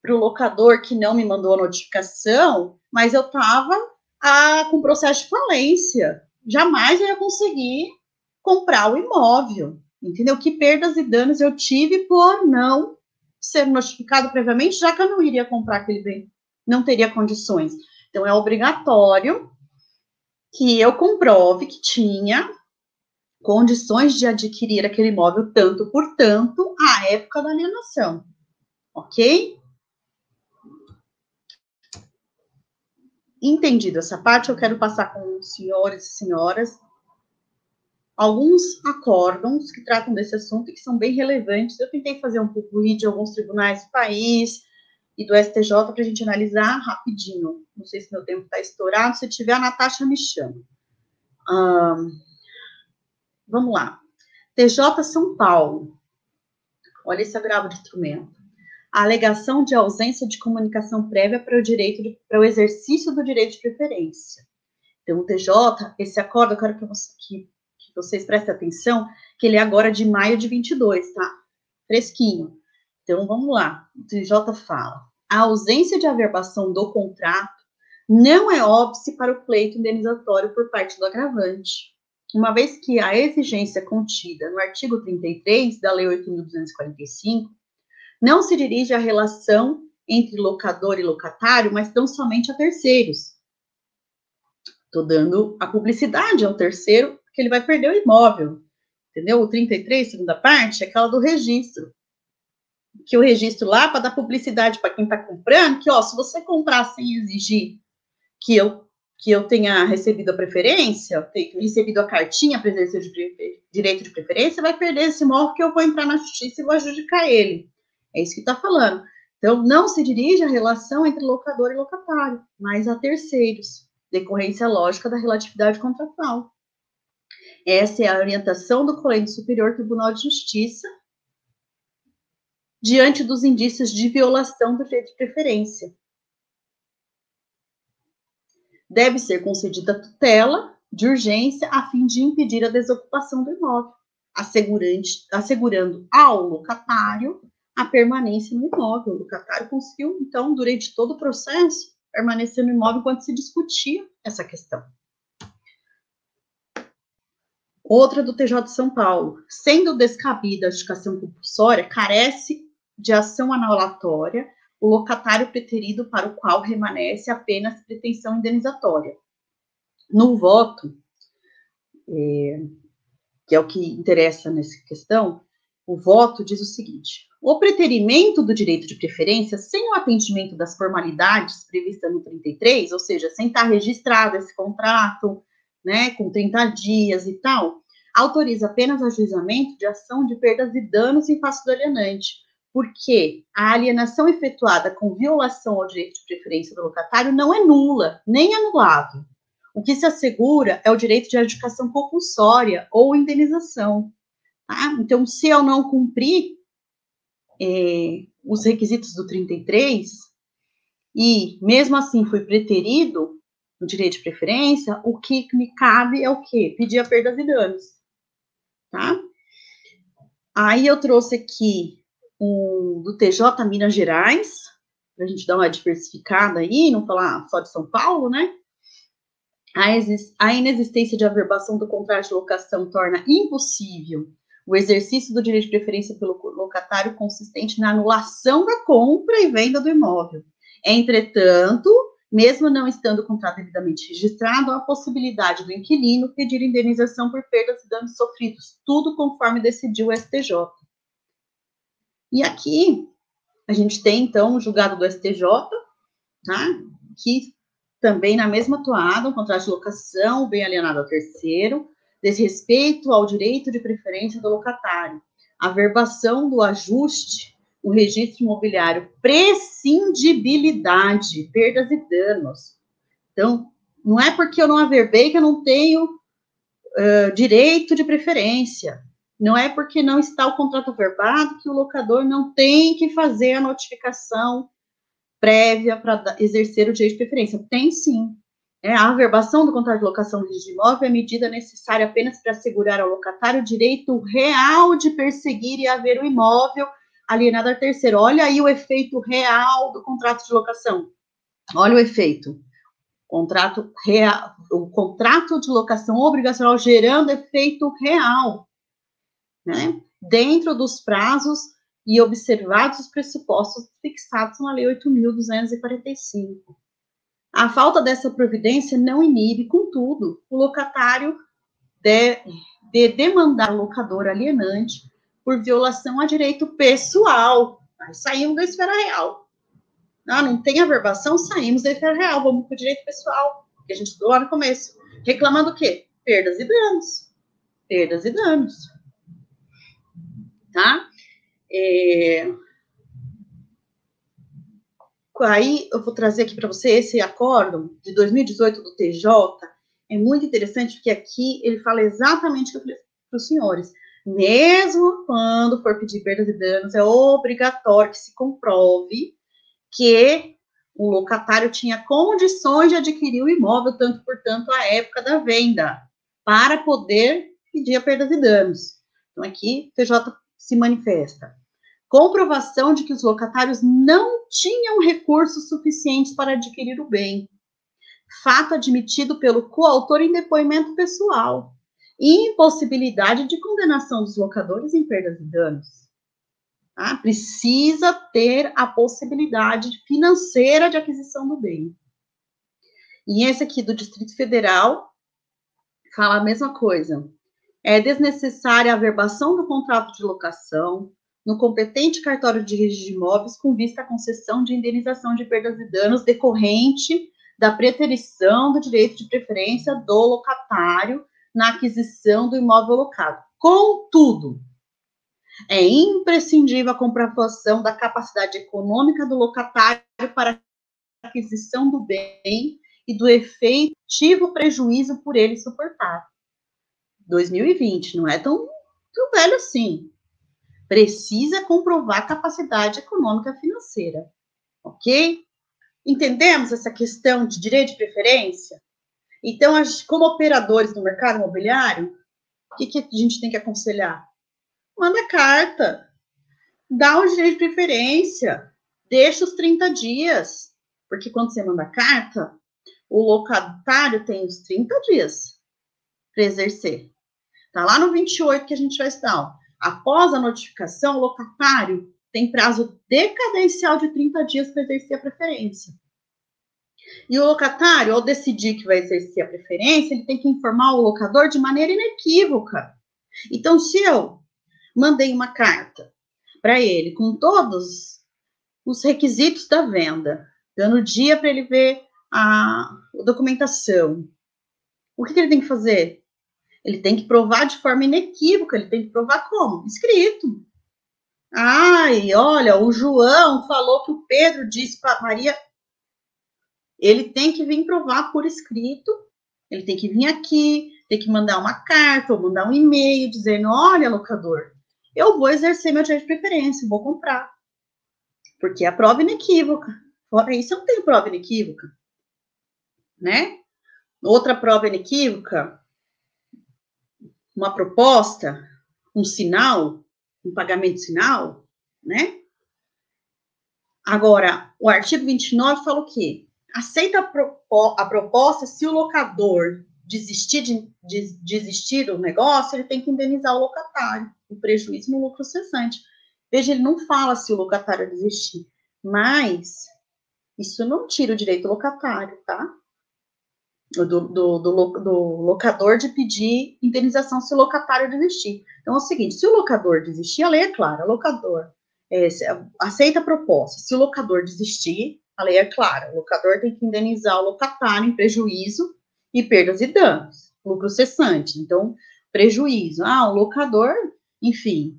para o locador que não me mandou a notificação, mas eu estava ah, com processo de falência. Jamais eu ia conseguir comprar o imóvel. Entendeu? Que perdas e danos eu tive por não ser notificado previamente, já que eu não iria comprar aquele bem, não teria condições. Então, é obrigatório que eu comprove que tinha condições de adquirir aquele imóvel tanto por tanto à época da alienação. Ok? Entendido essa parte, eu quero passar com os senhores e senhoras alguns acórdons que tratam desse assunto e que são bem relevantes. Eu tentei fazer um pouco de alguns tribunais do país, e do STJ para a gente analisar rapidinho. Não sei se meu tempo está estourado. Se tiver, a Natasha me chama. vamos lá. TJ São Paulo. Olha esse agravo de instrumento. A alegação de ausência de comunicação prévia para o direito para o exercício do direito de preferência. Então, o TJ, esse acordo, eu quero que, você, que, que vocês prestem atenção, que ele é agora de maio de 22, tá? Fresquinho. Então, vamos lá. O TJ fala: a ausência de averbação do contrato não é óbice para o pleito indenizatório por parte do agravante, uma vez que a exigência contida no artigo 33 da Lei 8.245 não se dirige à relação entre locador e locatário, mas tão somente a terceiros. Estou dando a publicidade ao terceiro, porque ele vai perder o imóvel. Entendeu? O 33, segunda parte, é aquela do registro que o registro lá para dar publicidade para quem está comprando, que ó, se você comprar sem exigir que eu que eu tenha recebido a preferência, recebido a cartinha exercer de direito de preferência, vai perder esse imóvel que eu vou entrar na justiça e vou adjudicar ele. É isso que está falando. Então, não se dirige à relação entre locador e locatário, mas a terceiros, decorrência lógica da relatividade contratual. Essa é a orientação do Colégio Superior Tribunal de Justiça diante dos indícios de violação do direito de preferência. Deve ser concedida tutela de urgência a fim de impedir a desocupação do imóvel, assegurando ao locatário a permanência no imóvel. O locatário conseguiu, então, durante todo o processo, permanecer no imóvel enquanto se discutia essa questão. Outra do TJ de São Paulo. Sendo descabida a adjudicação compulsória, carece de ação anulatória o locatário preterido para o qual remanesce apenas pretensão indenizatória. No voto, é, que é o que interessa nessa questão, o voto diz o seguinte: o preterimento do direito de preferência sem o atendimento das formalidades previstas no 33, ou seja, sem estar registrado esse contrato, né, com 30 dias e tal, autoriza apenas ajuizamento de ação de perdas e danos em face do alienante, porque a alienação efetuada com violação ao direito de preferência do locatário não é nula, nem anulável. O que se assegura é o direito de adjudicação compulsória ou indenização. Tá? Então, se eu não cumprir é, os requisitos do 33 e, mesmo assim, fui preterido no direito de preferência, o que me cabe é o quê? Pedir a perdas e danos. Tá? Aí eu trouxe aqui um, do TJ Minas Gerais, para a gente dar uma diversificada aí, não falar só de São Paulo, né? A, a inexistência de averbação do contrato de locação torna impossível o exercício do direito de preferência pelo locatário consistente na anulação da compra e venda do imóvel. Entretanto, mesmo não estando o contrato devidamente registrado, há a possibilidade do inquilino pedir indenização por perdas e danos sofridos, tudo conforme decidiu o STJ. E aqui a gente tem então o julgado do STJ, tá? Que também na mesma toada, um contrato de locação bem alienado ao terceiro, desrespeito ao direito de preferência do locatário, averbação do ajuste, o registro imobiliário, prescindibilidade, perdas e danos. Então, não é porque eu não averbei que eu não tenho uh, direito de preferência. Não é porque não está o contrato averbado que o locador não tem que fazer a notificação prévia para exercer o direito de preferência. Tem sim. É, a averbação do contrato de locação de imóvel é medida necessária apenas para assegurar ao locatário o direito real de perseguir e haver o imóvel alienado a terceiro. Olha aí o efeito real do contrato de locação. Olha o efeito. Contrato real, o contrato de locação obrigacional gerando efeito real, né? Dentro dos prazos e observados os pressupostos fixados na Lei 8.245. A falta dessa providência não inibe, contudo, o locatário de, de demandar locador alienante por violação a direito pessoal. Aí saímos da esfera real. Ah, não tem averbação, saímos da esfera real, vamos para o direito pessoal, que a gente estudou lá no começo. Reclamando o quê? Perdas e danos. Perdas e danos. Tá? É, aí eu vou trazer aqui para você esse acórdão de 2018 do TJ. É muito interessante porque aqui ele fala exatamente o que eu falei para os senhores. Mesmo quando for pedir perdas e danos, é obrigatório que se comprove que o locatário tinha condições de adquirir o imóvel, tanto por tanto à época da venda, para poder pedir a perdas e danos. Então aqui o TJ se manifesta comprovação de que os locatários não tinham recursos suficientes para adquirir o bem. Fato admitido pelo coautor em depoimento pessoal. Impossibilidade de condenação dos locadores em perdas e danos. Tá? Precisa ter a possibilidade financeira de aquisição do bem. E esse aqui do Distrito Federal fala a mesma coisa. É desnecessária a averbação do contrato de locação, no competente cartório de registro de imóveis com vista à concessão de indenização de perdas e danos decorrente da preterição do direito de preferência do locatário na aquisição do imóvel locado. Contudo, é imprescindível a comprovação da capacidade econômica do locatário para a aquisição do bem e do efetivo prejuízo por ele suportado. 2020, não é tão, tão velho assim. Precisa comprovar capacidade econômica financeira, ok? Entendemos essa questão de direito de preferência? Então, como operadores do mercado imobiliário, o que, que a gente tem que aconselhar? Manda carta, dá o direito de preferência, deixa os 30 dias, porque quando você manda carta, o locatário tem os 30 dias para exercer. Tá lá no 28 que a gente vai estudar. Após a notificação, o locatário tem prazo decadencial de 30 dias para exercer a preferência. E o locatário, ao decidir que vai exercer a preferência, ele tem que informar o locador de maneira inequívoca. Então, se eu mandei uma carta para ele com todos os requisitos da venda, dando dia para ele ver a documentação, o que, que ele tem que fazer? Ele tem que provar de forma inequívoca, ele tem que provar como? Escrito. Ai, olha, o João falou que o Pedro disse para Maria. Ele tem que vir provar por escrito, ele tem que vir aqui, tem que mandar uma carta ou mandar um e-mail dizendo: olha, locador, eu vou exercer meu direito de preferência, vou comprar. Porque a prova inequívoca. Fora isso, eu não tenho prova inequívoca. Né? Outra prova inequívoca, uma proposta, um sinal, um pagamento sinal, né? Agora, o artigo 29 fala o quê? Aceita a, propo a proposta se o locador desistir de, de desistir do negócio, ele tem que indenizar o locatário, o prejuízo no lucro cessante. Veja, ele não fala se o locatário desistir, mas isso não tira o direito locatário, tá? Do, do, do, do, locador de pedir indenização se o locatário desistir. Então é o seguinte: se o locador desistir, a lei é clara, o locador é, aceita a proposta. Se o locador desistir, a lei é clara, o locador tem que indenizar o locatário em prejuízo e perdas e danos, lucro cessante. Então, prejuízo. Ah, o locador, enfim,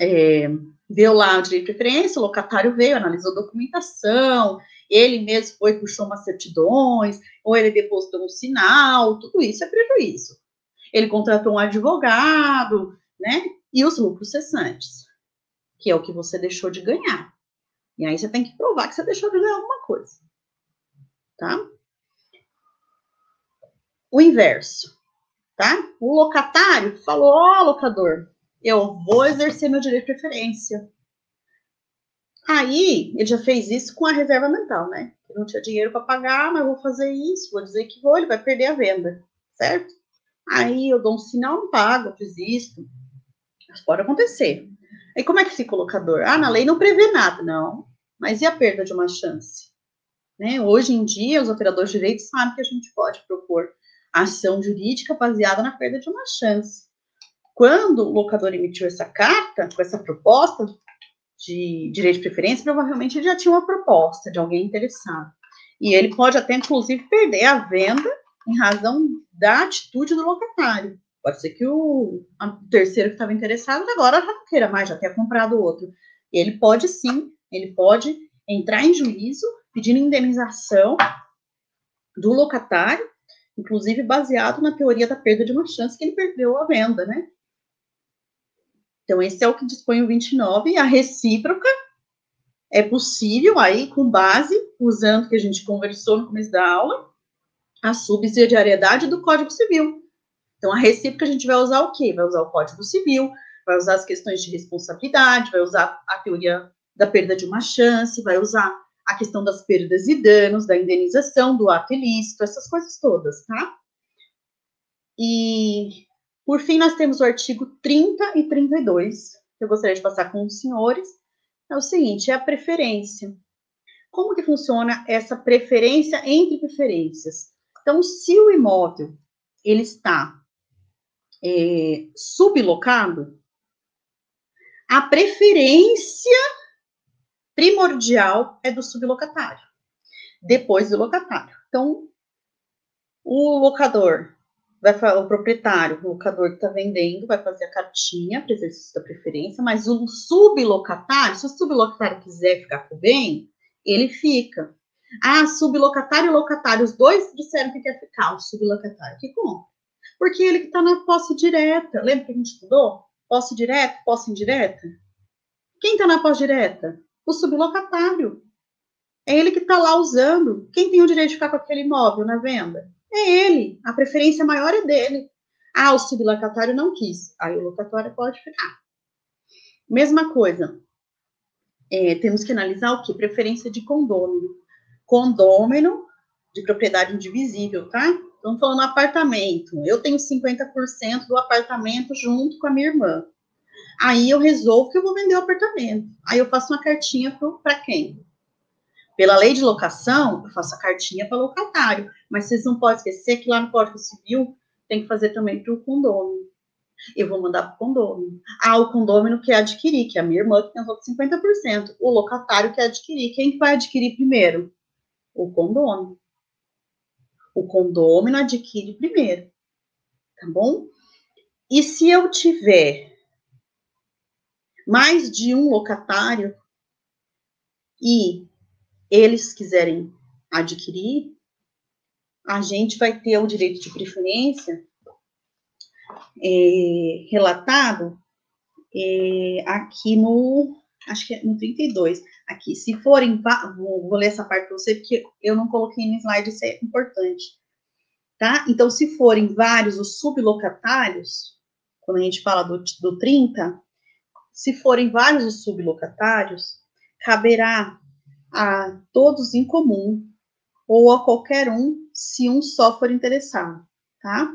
é, deu lá o direito de preferência, o locatário veio, analisou documentação, ele mesmo foi, puxou umas certidões, ou ele depositou um sinal, tudo isso é prejuízo. Ele contratou um advogado, né? E os lucros cessantes, que é o que você deixou de ganhar. E aí você tem que provar que você deixou de ganhar alguma coisa. Tá? o inverso, tá? O locatário falou: Ó, oh, locador, eu vou exercer meu direito de preferência. Aí, ele já fez isso com a reserva mental, né? Eu não tinha dinheiro para pagar, mas vou fazer isso, vou dizer que vou, ele vai perder a venda, certo? Aí eu dou um sinal, não pago, eu desisto. Isso pode acontecer. Aí como é que fica o locador? Ah, na lei não prevê nada, não. Mas e a perda de uma chance? Né? Hoje em dia, os operadores de direito sabem que a gente pode propor ação jurídica baseada na perda de uma chance. Quando o locador emitiu essa carta, com essa proposta de direito de preferência, provavelmente ele já tinha uma proposta de alguém interessado. E ele pode até, inclusive, perder a venda em razão da atitude do locatário. Pode ser que o, terceiro que estava interessado agora já não queira mais, já tenha comprado outro. Ele pode sim, ele pode entrar em juízo pedindo indenização do locatário inclusive baseado na teoria da perda de uma chance que ele perdeu a venda, né? Então, esse é o que dispõe o 29, e a recíproca é possível aí, com base, usando o que a gente conversou no começo da aula, a subsidiariedade do Código Civil. Então, a recíproca a gente vai usar o quê? Vai usar o Código Civil, vai usar as questões de responsabilidade, vai usar a teoria da perda de uma chance, vai usar a questão das perdas e danos, da indenização, do ato ilícito, essas coisas todas, tá? E, por fim, nós temos o artigo 30 e 32, que eu gostaria de passar com os senhores. É o seguinte, é a preferência. Como que funciona essa preferência entre preferências? Então, se o imóvel, ele está é, sublocado, a preferência primordial é do sublocatário. depois do locatário. Então, o locador vai o proprietário, o locador que está vendendo, vai fazer a cartinha para exercício da preferência, mas o sublocatário, se o sublocatário quiser ficar com o bem, ele fica. Ah, sublocatário e locatário, os dois disseram que quer ficar, o sublocatário que compra. Porque ele que está na posse direta. Lembra que a gente estudou? Posse direta, posse indireta? Quem está na posse direta? O sublocatário. É ele que está lá usando. Quem tem o direito de ficar com aquele imóvel na venda? É ele. A preferência maior é dele. Ah, o sublocatário não quis. Aí o locatário pode ficar. Mesma coisa. É, temos que analisar o que? Preferência de condômino. Condômino de propriedade indivisível, tá? Estamos falando apartamento. Eu tenho 50% do apartamento junto com a minha irmã. Aí eu resolvo que eu vou vender o apartamento. Aí eu faço uma cartinha para quem? Pela lei de locação, eu faço a cartinha para locatário, mas vocês não podem esquecer que lá no Código Civil tem que fazer também para o condômino. Eu vou mandar para o condômino. Ah, o condômino quer adquirir, que é a minha irmã que tem os outros 50%. O locatário quer adquirir. Quem vai adquirir primeiro? O condômino. O condômino adquire primeiro. Tá bom? E se eu tiver mais de um locatário e eles quiserem adquirir, a gente vai ter o direito de preferência é, relatado é, aqui no, acho que é no 32, aqui, se forem, vou, vou ler essa parte para você, porque eu não coloquei no slide, isso é importante, tá? Então, se forem vários os sublocatários, quando a gente fala do, do 30, se forem vários os sublocatários, caberá a todos em comum ou a qualquer um, se um só for interessado, tá?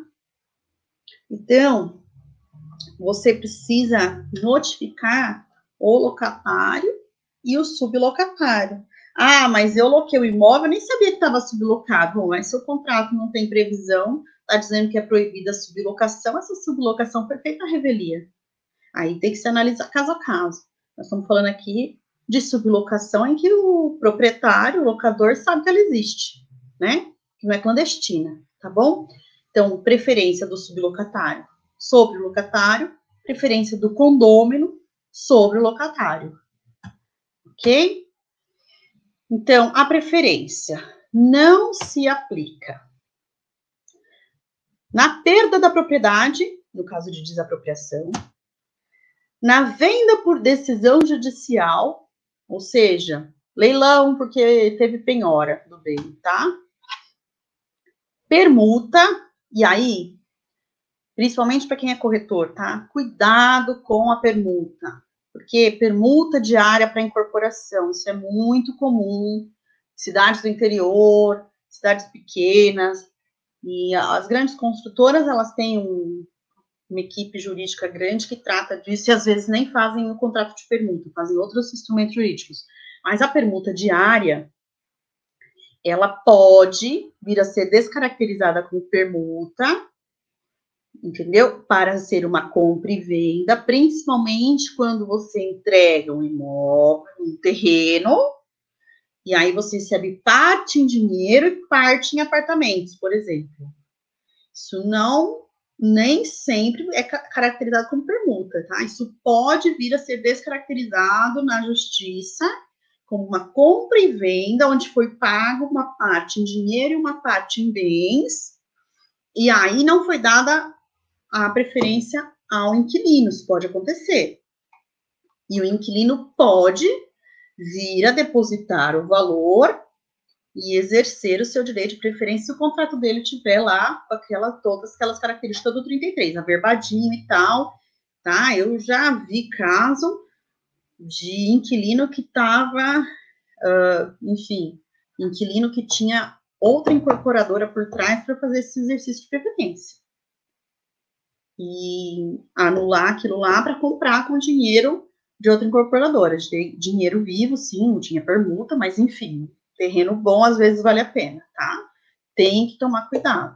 Então, você precisa notificar o locatário e o sublocatário. Ah, mas eu loquei o imóvel, nem sabia que estava sublocado. Bom, mas se o contrato não tem previsão, está dizendo que é proibida a sublocação, essa sublocação foi feita a revelia. Aí tem que se analisar caso a caso. Nós estamos falando aqui de sublocação em que o proprietário, o locador, sabe que ela existe, né? Que não é clandestina, tá bom? Então, preferência do sublocatário sobre o locatário, preferência do condômino sobre o locatário. Ok? Então, a preferência não se aplica na perda da propriedade, no caso de desapropriação, na venda por decisão judicial, ou seja, leilão porque teve penhora do bem, tá? Permuta, e aí, principalmente para quem é corretor, tá? Cuidado com a permuta, porque permuta diária para incorporação, isso é muito comum, cidades do interior, cidades pequenas, e as grandes construtoras, elas têm um, uma equipe jurídica grande que trata disso e às vezes nem fazem o contrato de permuta, fazem outros instrumentos jurídicos. Mas a permuta diária, ela pode vir a ser descaracterizada como permuta, entendeu? Para ser uma compra e venda, principalmente quando você entrega um imóvel, um terreno, e aí você recebe parte em dinheiro e parte em apartamentos, por exemplo. Isso não nem sempre é caracterizado como permuta, tá? Isso pode vir a ser descaracterizado na justiça como uma compra e venda, onde foi pago uma parte em dinheiro e uma parte em bens, e aí não foi dada a preferência ao inquilino, isso pode acontecer. E o inquilino pode vir a depositar o valor e exercer o seu direito de preferência se o contrato dele tiver lá com aquela, todas aquelas características do 33, averbadinho e tal, tá? Eu já vi caso de inquilino que estava, uh, enfim, inquilino que tinha outra incorporadora por trás para fazer esse exercício de preferência. E anular aquilo lá para comprar com dinheiro de outra incorporadora, de dinheiro vivo, sim, não tinha permuta, mas enfim, terreno bom às vezes vale a pena, tá? Tem que tomar cuidado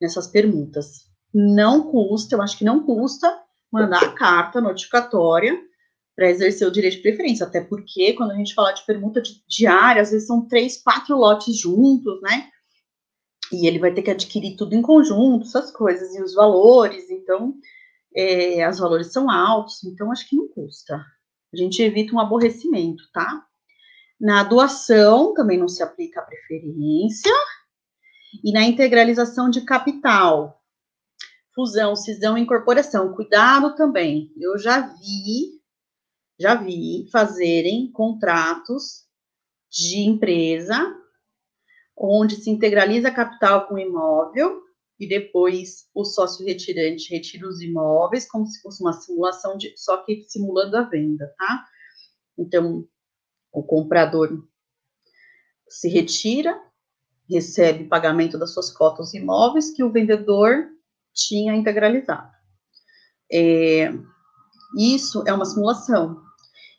nessas permutas. Não custa, eu acho que não custa mandar a carta notificatória para exercer o direito de preferência, até porque quando a gente fala de permuta diária, às vezes são três, quatro lotes juntos, né? E ele vai ter que adquirir tudo em conjunto, essas coisas, e os valores, então, é, os valores são altos, então acho que não custa. A gente evita um aborrecimento, tá? Na doação também não se aplica a preferência. E na integralização de capital, fusão, cisão e incorporação. Cuidado também. Eu já vi, já vi fazerem contratos de empresa onde se integraliza capital com imóvel e depois o sócio retirante retira os imóveis como se fosse uma simulação de só que simulando a venda, tá? Então, o comprador se retira, recebe pagamento das suas cotas imóveis que o vendedor tinha integralizado. É, isso é uma simulação.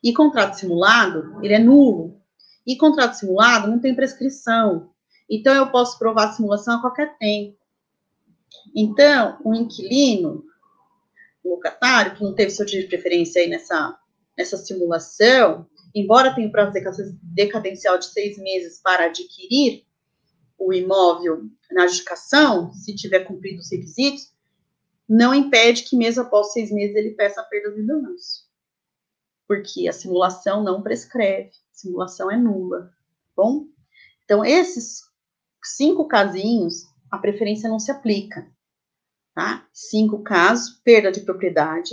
E contrato simulado, ele é nulo. E contrato simulado não tem prescrição. Então, eu posso provar a simulação a qualquer tempo. Então, o inquilino, o locatário, que não teve seu direito de preferência aí nessa, nessa simulação, embora tenha um prazo decadencial de seis meses para adquirir o imóvel na adjudicação, se tiver cumprido os requisitos, não impede que mesmo após seis meses ele peça a perda de danos. Porque a simulação não prescreve, a simulação é nula, tá bom? Então, esses cinco casinhos, a preferência não se aplica, tá? Cinco casos, perda de propriedade,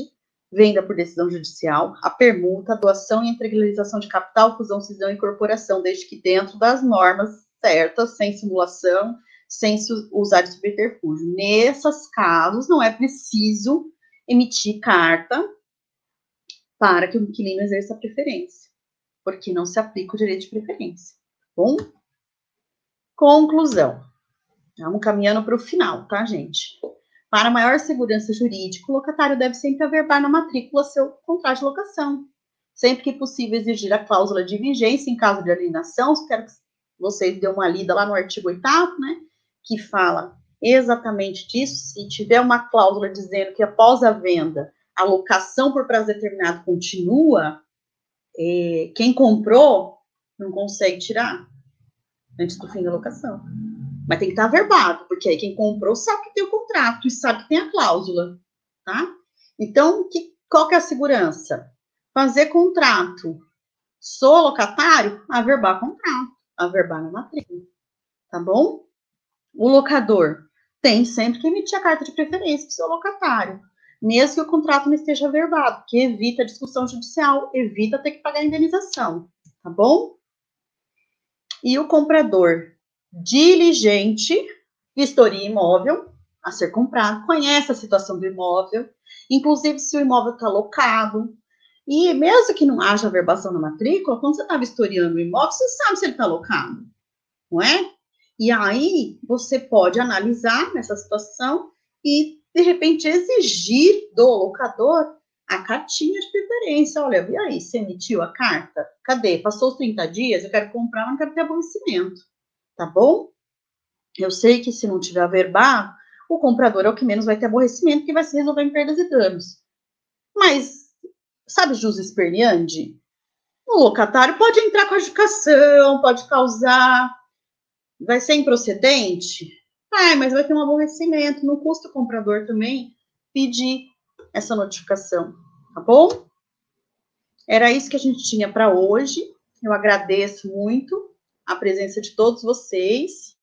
venda por decisão judicial, a permuta, a doação e integralização de capital, fusão, cisão e incorporação, desde que dentro das normas certas, sem simulação, sem usar de subterfúgio. Nesses casos, não é preciso emitir carta para que o inquilino exerça a preferência, porque não se aplica o direito de preferência. Bom? Conclusão. Vamos caminhando para o final, tá, gente? Para maior segurança jurídica, o locatário deve sempre averbar na matrícula seu contrato de locação. Sempre que possível, exigir a cláusula de vigência em caso de alienação. Espero que vocês dêem uma lida lá no artigo 8 né? Que fala exatamente disso. Se tiver uma cláusula dizendo que após a venda, a locação por prazo determinado continua, é, quem comprou não consegue tirar antes do fim da locação. Mas tem que estar averbado, porque aí quem comprou sabe que tem o contrato e sabe que tem a cláusula, tá? Então, que, qual que é a segurança? Fazer contrato. Sou locatário? Averbar contrato. Averbar na matrícula. Tá bom? O locador tem sempre que emitir a carta de preferência para o seu locatário. Mesmo que o contrato não esteja averbado, que evita a discussão judicial, evita ter que pagar a indenização. Tá bom? E o comprador diligente, vistoria imóvel a ser comprado, conhece a situação do imóvel, inclusive se o imóvel está locado. E mesmo que não haja verbação na matrícula, quando você está vistoriando o imóvel, você sabe se ele está locado, não é? E aí você pode analisar nessa situação e, de repente, exigir do locador a cartinha de preferência. Olha, e aí, você emitiu a carta? Cadê? Passou os 30 dias, eu quero comprar, mas não quero ter aborrecimento tá bom? Eu sei que se não tiver verbar, o comprador é o que menos vai ter aborrecimento, que vai se resolver em perdas e danos. Mas, sabe jus esperneandi? O locatário pode entrar com adjudicação, pode causar, vai ser improcedente? Ah, mas vai ter um aborrecimento, não custa o comprador também pedir essa notificação, tá bom? Era isso que a gente tinha para hoje. Eu agradeço muito a presença de todos vocês.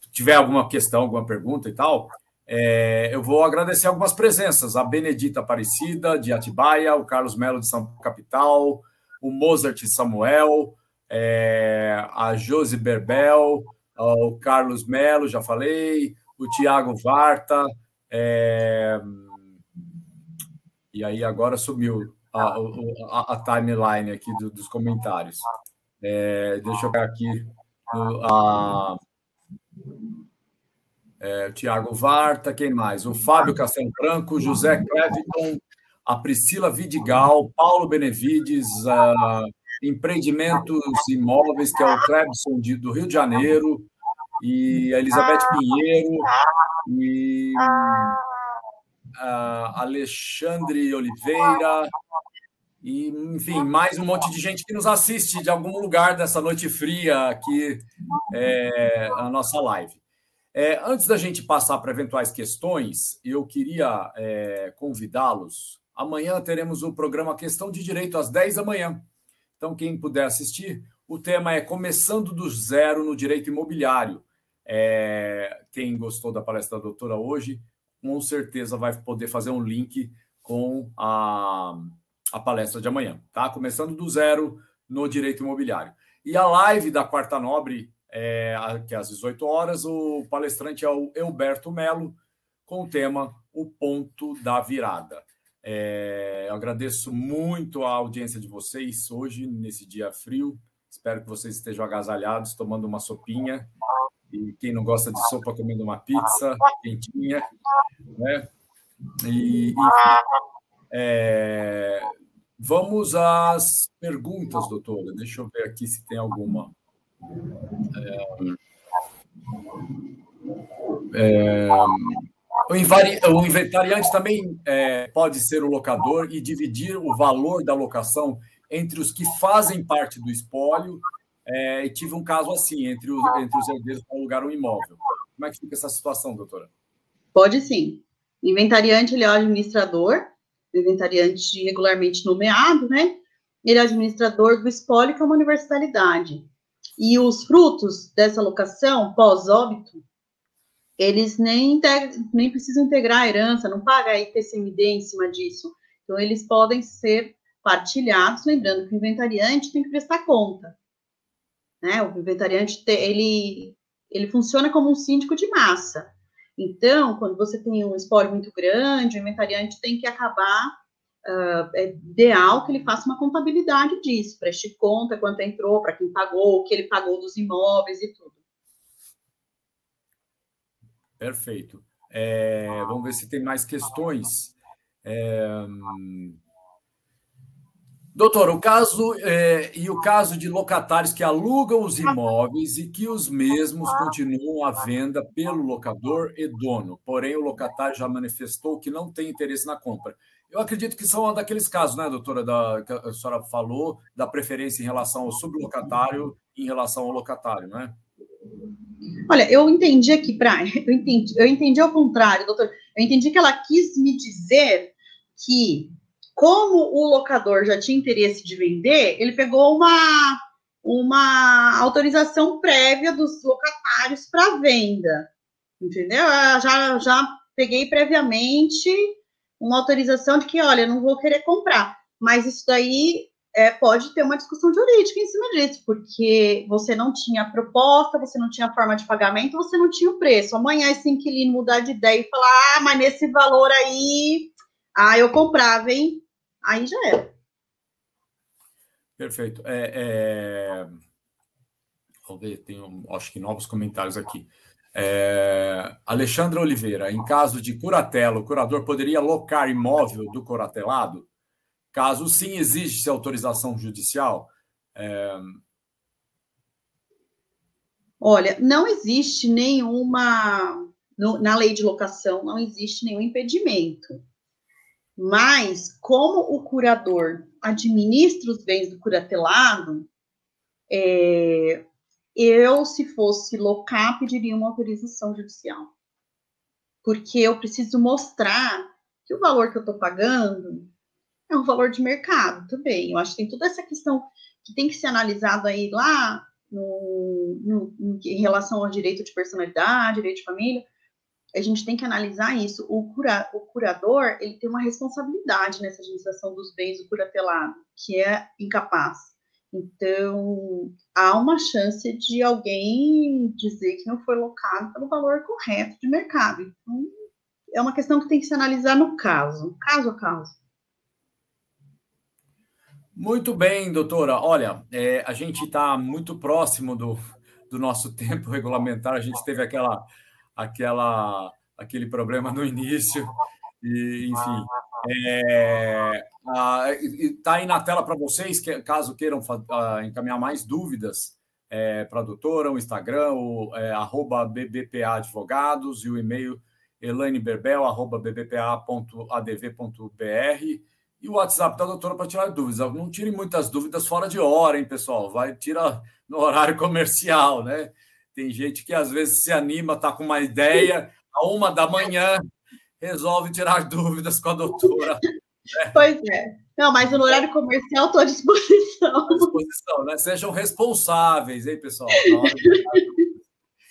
Se tiver alguma questão, alguma pergunta e tal, é, eu vou agradecer algumas presenças. A Benedita Aparecida, de Atibaia, o Carlos Melo, de São Capital, o Mozart Samuel, é, a Josi Berbel, o Carlos Melo, já falei, o Tiago Varta, é, e aí agora sumiu a, a, a timeline aqui do, dos comentários. É, deixa eu ver aqui. A, é, o Tiago Varta, quem mais? O Fábio Castelo Branco, José Cleviton, a Priscila Vidigal, Paulo Benevides, a Empreendimentos Imóveis, que é o Clebson de, do Rio de Janeiro, e a Elizabeth Pinheiro, e Alexandre Oliveira, e, enfim, mais um monte de gente que nos assiste de algum lugar dessa noite fria aqui é, na nossa live. É, antes da gente passar para eventuais questões, eu queria é, convidá-los. Amanhã teremos o programa Questão de Direito às 10 da manhã. Então, quem puder assistir, o tema é Começando do Zero no Direito Imobiliário. É, quem gostou da palestra da doutora hoje, com certeza vai poder fazer um link com a a palestra de amanhã, tá? Começando do zero no direito imobiliário. E a live da Quarta Nobre, é, que é às 18 horas, o palestrante é o Elberto Melo, com o tema O Ponto da Virada. É, eu agradeço muito a audiência de vocês hoje, nesse dia frio. Espero que vocês estejam agasalhados, tomando uma sopinha. E quem não gosta de sopa, comendo uma pizza quentinha. Né? E, enfim, é, Vamos às perguntas, doutora. Deixa eu ver aqui se tem alguma. É, é, o, o, inventariante também é, pode ser o locador e dividir o valor da locação entre os que fazem parte do espólio. É, e tive um caso assim, entre os, entre os herdeiros para alugar um imóvel. Como é que fica essa situação, doutora? Pode sim. Inventariante ele é o administrador inventariante regularmente nomeado, né? Ele é administrador do espólio, que é uma universalidade. E os frutos dessa locação, pós-óbito, eles nem, nem precisam integrar a herança, não paga IPCMD em cima disso. Então, eles podem ser partilhados, lembrando que o inventariante tem que prestar conta. Né? O inventariante, ele, ele funciona como um síndico de massa. Então, quando você tem um espólio muito grande, o inventariante tem que acabar, uh, é ideal que ele faça uma contabilidade disso, preste conta quanto entrou, para quem pagou, o que ele pagou dos imóveis e tudo. Perfeito. É, vamos ver se tem mais questões. É, Doutor, o caso é, e o caso de locatários que alugam os imóveis e que os mesmos continuam à venda pelo locador e dono, porém o locatário já manifestou que não tem interesse na compra. Eu acredito que são daqueles casos, né, doutora, da, que a senhora falou, da preferência em relação ao sublocatário em relação ao locatário, não é? Olha, eu entendi aqui, para eu entendi, eu entendi ao contrário, doutor. Eu entendi que ela quis me dizer que como o locador já tinha interesse de vender, ele pegou uma, uma autorização prévia dos locatários para venda. Entendeu? Eu já, já peguei previamente uma autorização de que, olha, não vou querer comprar. Mas isso daí é, pode ter uma discussão jurídica em cima disso, porque você não tinha proposta, você não tinha forma de pagamento, você não tinha o preço. Amanhã esse inquilino mudar de ideia e falar, ah, mas nesse valor aí, ah, eu comprava, hein? Aí já era. Perfeito. É, é... Vamos ver, tem acho que novos comentários aqui. É... Alexandre Oliveira, em caso de curatela, o curador poderia locar imóvel do curatelado? Caso sim, existe autorização judicial? É... Olha, não existe nenhuma. No, na lei de locação, não existe nenhum impedimento. Mas, como o curador administra os bens do curatelado, é, eu, se fosse locar, pediria uma autorização judicial. Porque eu preciso mostrar que o valor que eu estou pagando é um valor de mercado também. Eu acho que tem toda essa questão que tem que ser analisado aí lá no, no, em relação ao direito de personalidade, direito de família, a gente tem que analisar isso. O, cura, o curador, ele tem uma responsabilidade nessa administração dos bens do curatelado, que é incapaz. Então, há uma chance de alguém dizer que não foi locado pelo valor correto de mercado. Então, é uma questão que tem que se analisar no caso, caso a caso. Muito bem, doutora. Olha, é, a gente está muito próximo do, do nosso tempo regulamentar. A gente teve aquela aquela, aquele problema no início. E, enfim, está é, aí na tela para vocês, que, caso queiram encaminhar mais dúvidas é, para a doutora, o Instagram, o é, arroba BBPA Advogados e o e-mail elaineberbel.bbpa.adv.br e o WhatsApp da doutora para tirar dúvidas. Não tire muitas dúvidas fora de hora, hein, pessoal? Vai tirar no horário comercial, né? Tem gente que às vezes se anima, está com uma ideia, a uma da manhã resolve tirar dúvidas com a doutora. Né? Pois é. Não, mas no horário comercial estou à disposição. À disposição, né? Sejam responsáveis, hein, pessoal?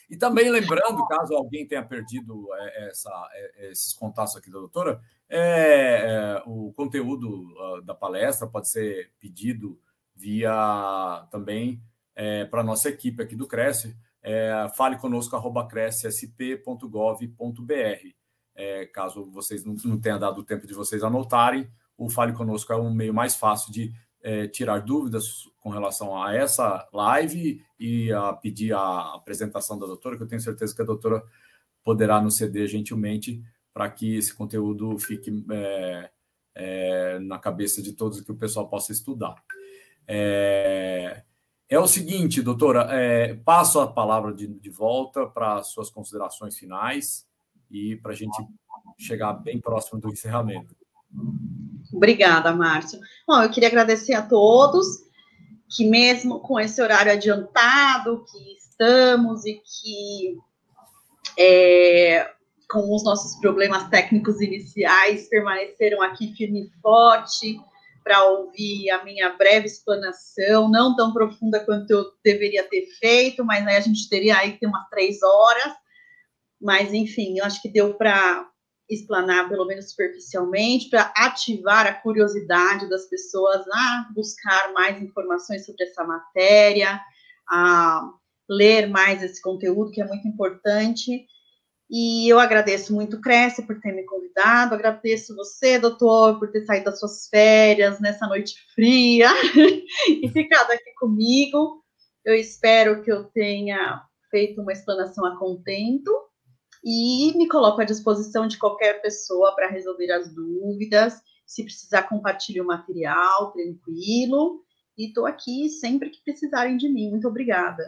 E também lembrando, caso alguém tenha perdido é, essa, é, esses contatos aqui da doutora, é, é, o conteúdo ah, da palestra pode ser pedido via também é, para a nossa equipe aqui do Cresce, é, fale conosco, arroba crescsp.gov.br. É, caso vocês não, não tenham dado o tempo de vocês anotarem, o Fale Conosco é um meio mais fácil de é, tirar dúvidas com relação a essa live e a pedir a apresentação da doutora, que eu tenho certeza que a doutora poderá nos ceder gentilmente para que esse conteúdo fique é, é, na cabeça de todos e que o pessoal possa estudar. É, é o seguinte, doutora, é, passo a palavra de, de volta para suas considerações finais e para a gente chegar bem próximo do encerramento. Obrigada, Márcio. Bom, eu queria agradecer a todos que mesmo com esse horário adiantado que estamos e que é, com os nossos problemas técnicos iniciais permaneceram aqui firme e forte para ouvir a minha breve explanação, não tão profunda quanto eu deveria ter feito, mas aí a gente teria aí ter umas três horas. Mas, enfim, eu acho que deu para explanar, pelo menos superficialmente, para ativar a curiosidade das pessoas a buscar mais informações sobre essa matéria, a ler mais esse conteúdo, que é muito importante. E eu agradeço muito o Cresce por ter me convidado, agradeço você, doutor, por ter saído das suas férias nessa noite fria e ficado aqui comigo. Eu espero que eu tenha feito uma explanação a contento e me coloco à disposição de qualquer pessoa para resolver as dúvidas. Se precisar, compartilhe o material, tranquilo. E estou aqui sempre que precisarem de mim. Muito obrigada.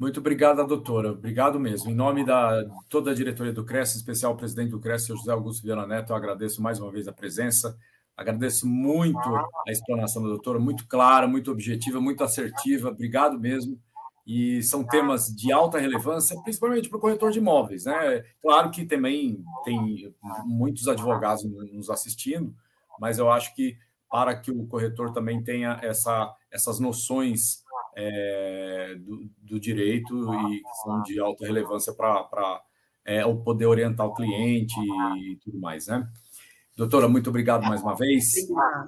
Muito obrigada, doutora. Obrigado mesmo. Em nome da toda a diretoria do CRES, especial presidente do CRES, José Augusto Viana Neto, eu agradeço mais uma vez a presença. Agradeço muito a explanação da doutora, muito clara, muito objetiva, muito assertiva. Obrigado mesmo e são temas de alta relevância, principalmente para o corretor de imóveis. Né? Claro que também tem muitos advogados nos assistindo, mas eu acho que para que o corretor também tenha essa, essas noções é, do, do, direito e que são de alta relevância para é, o poder orientar o cliente e tudo mais, né? Doutora, muito obrigado mais uma vez.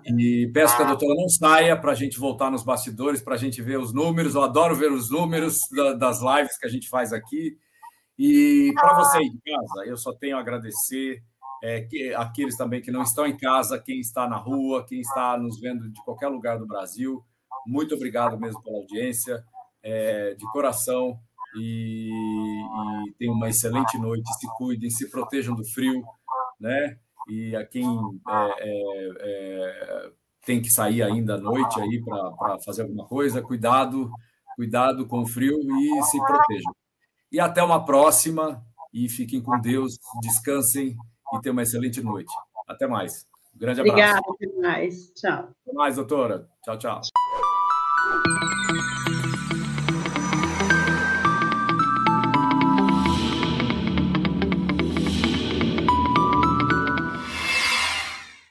E peço que a doutora não saia para a gente voltar nos bastidores, para a gente ver os números. Eu adoro ver os números das lives que a gente faz aqui. E para você aí de casa, eu só tenho a agradecer é, que, aqueles também que não estão em casa, quem está na rua, quem está nos vendo de qualquer lugar do Brasil. Muito obrigado mesmo pela audiência, é, de coração. E, e tenham uma excelente noite. Se cuidem, se protejam do frio, né? e a quem é, é, é, tem que sair ainda à noite aí para fazer alguma coisa, cuidado, cuidado com o frio e se protejam. E até uma próxima e fiquem com Deus, descansem e tenham uma excelente noite. Até mais. Um grande abraço. Obrigada, até mais. Tchau. Até mais, doutora. Tchau, tchau thank you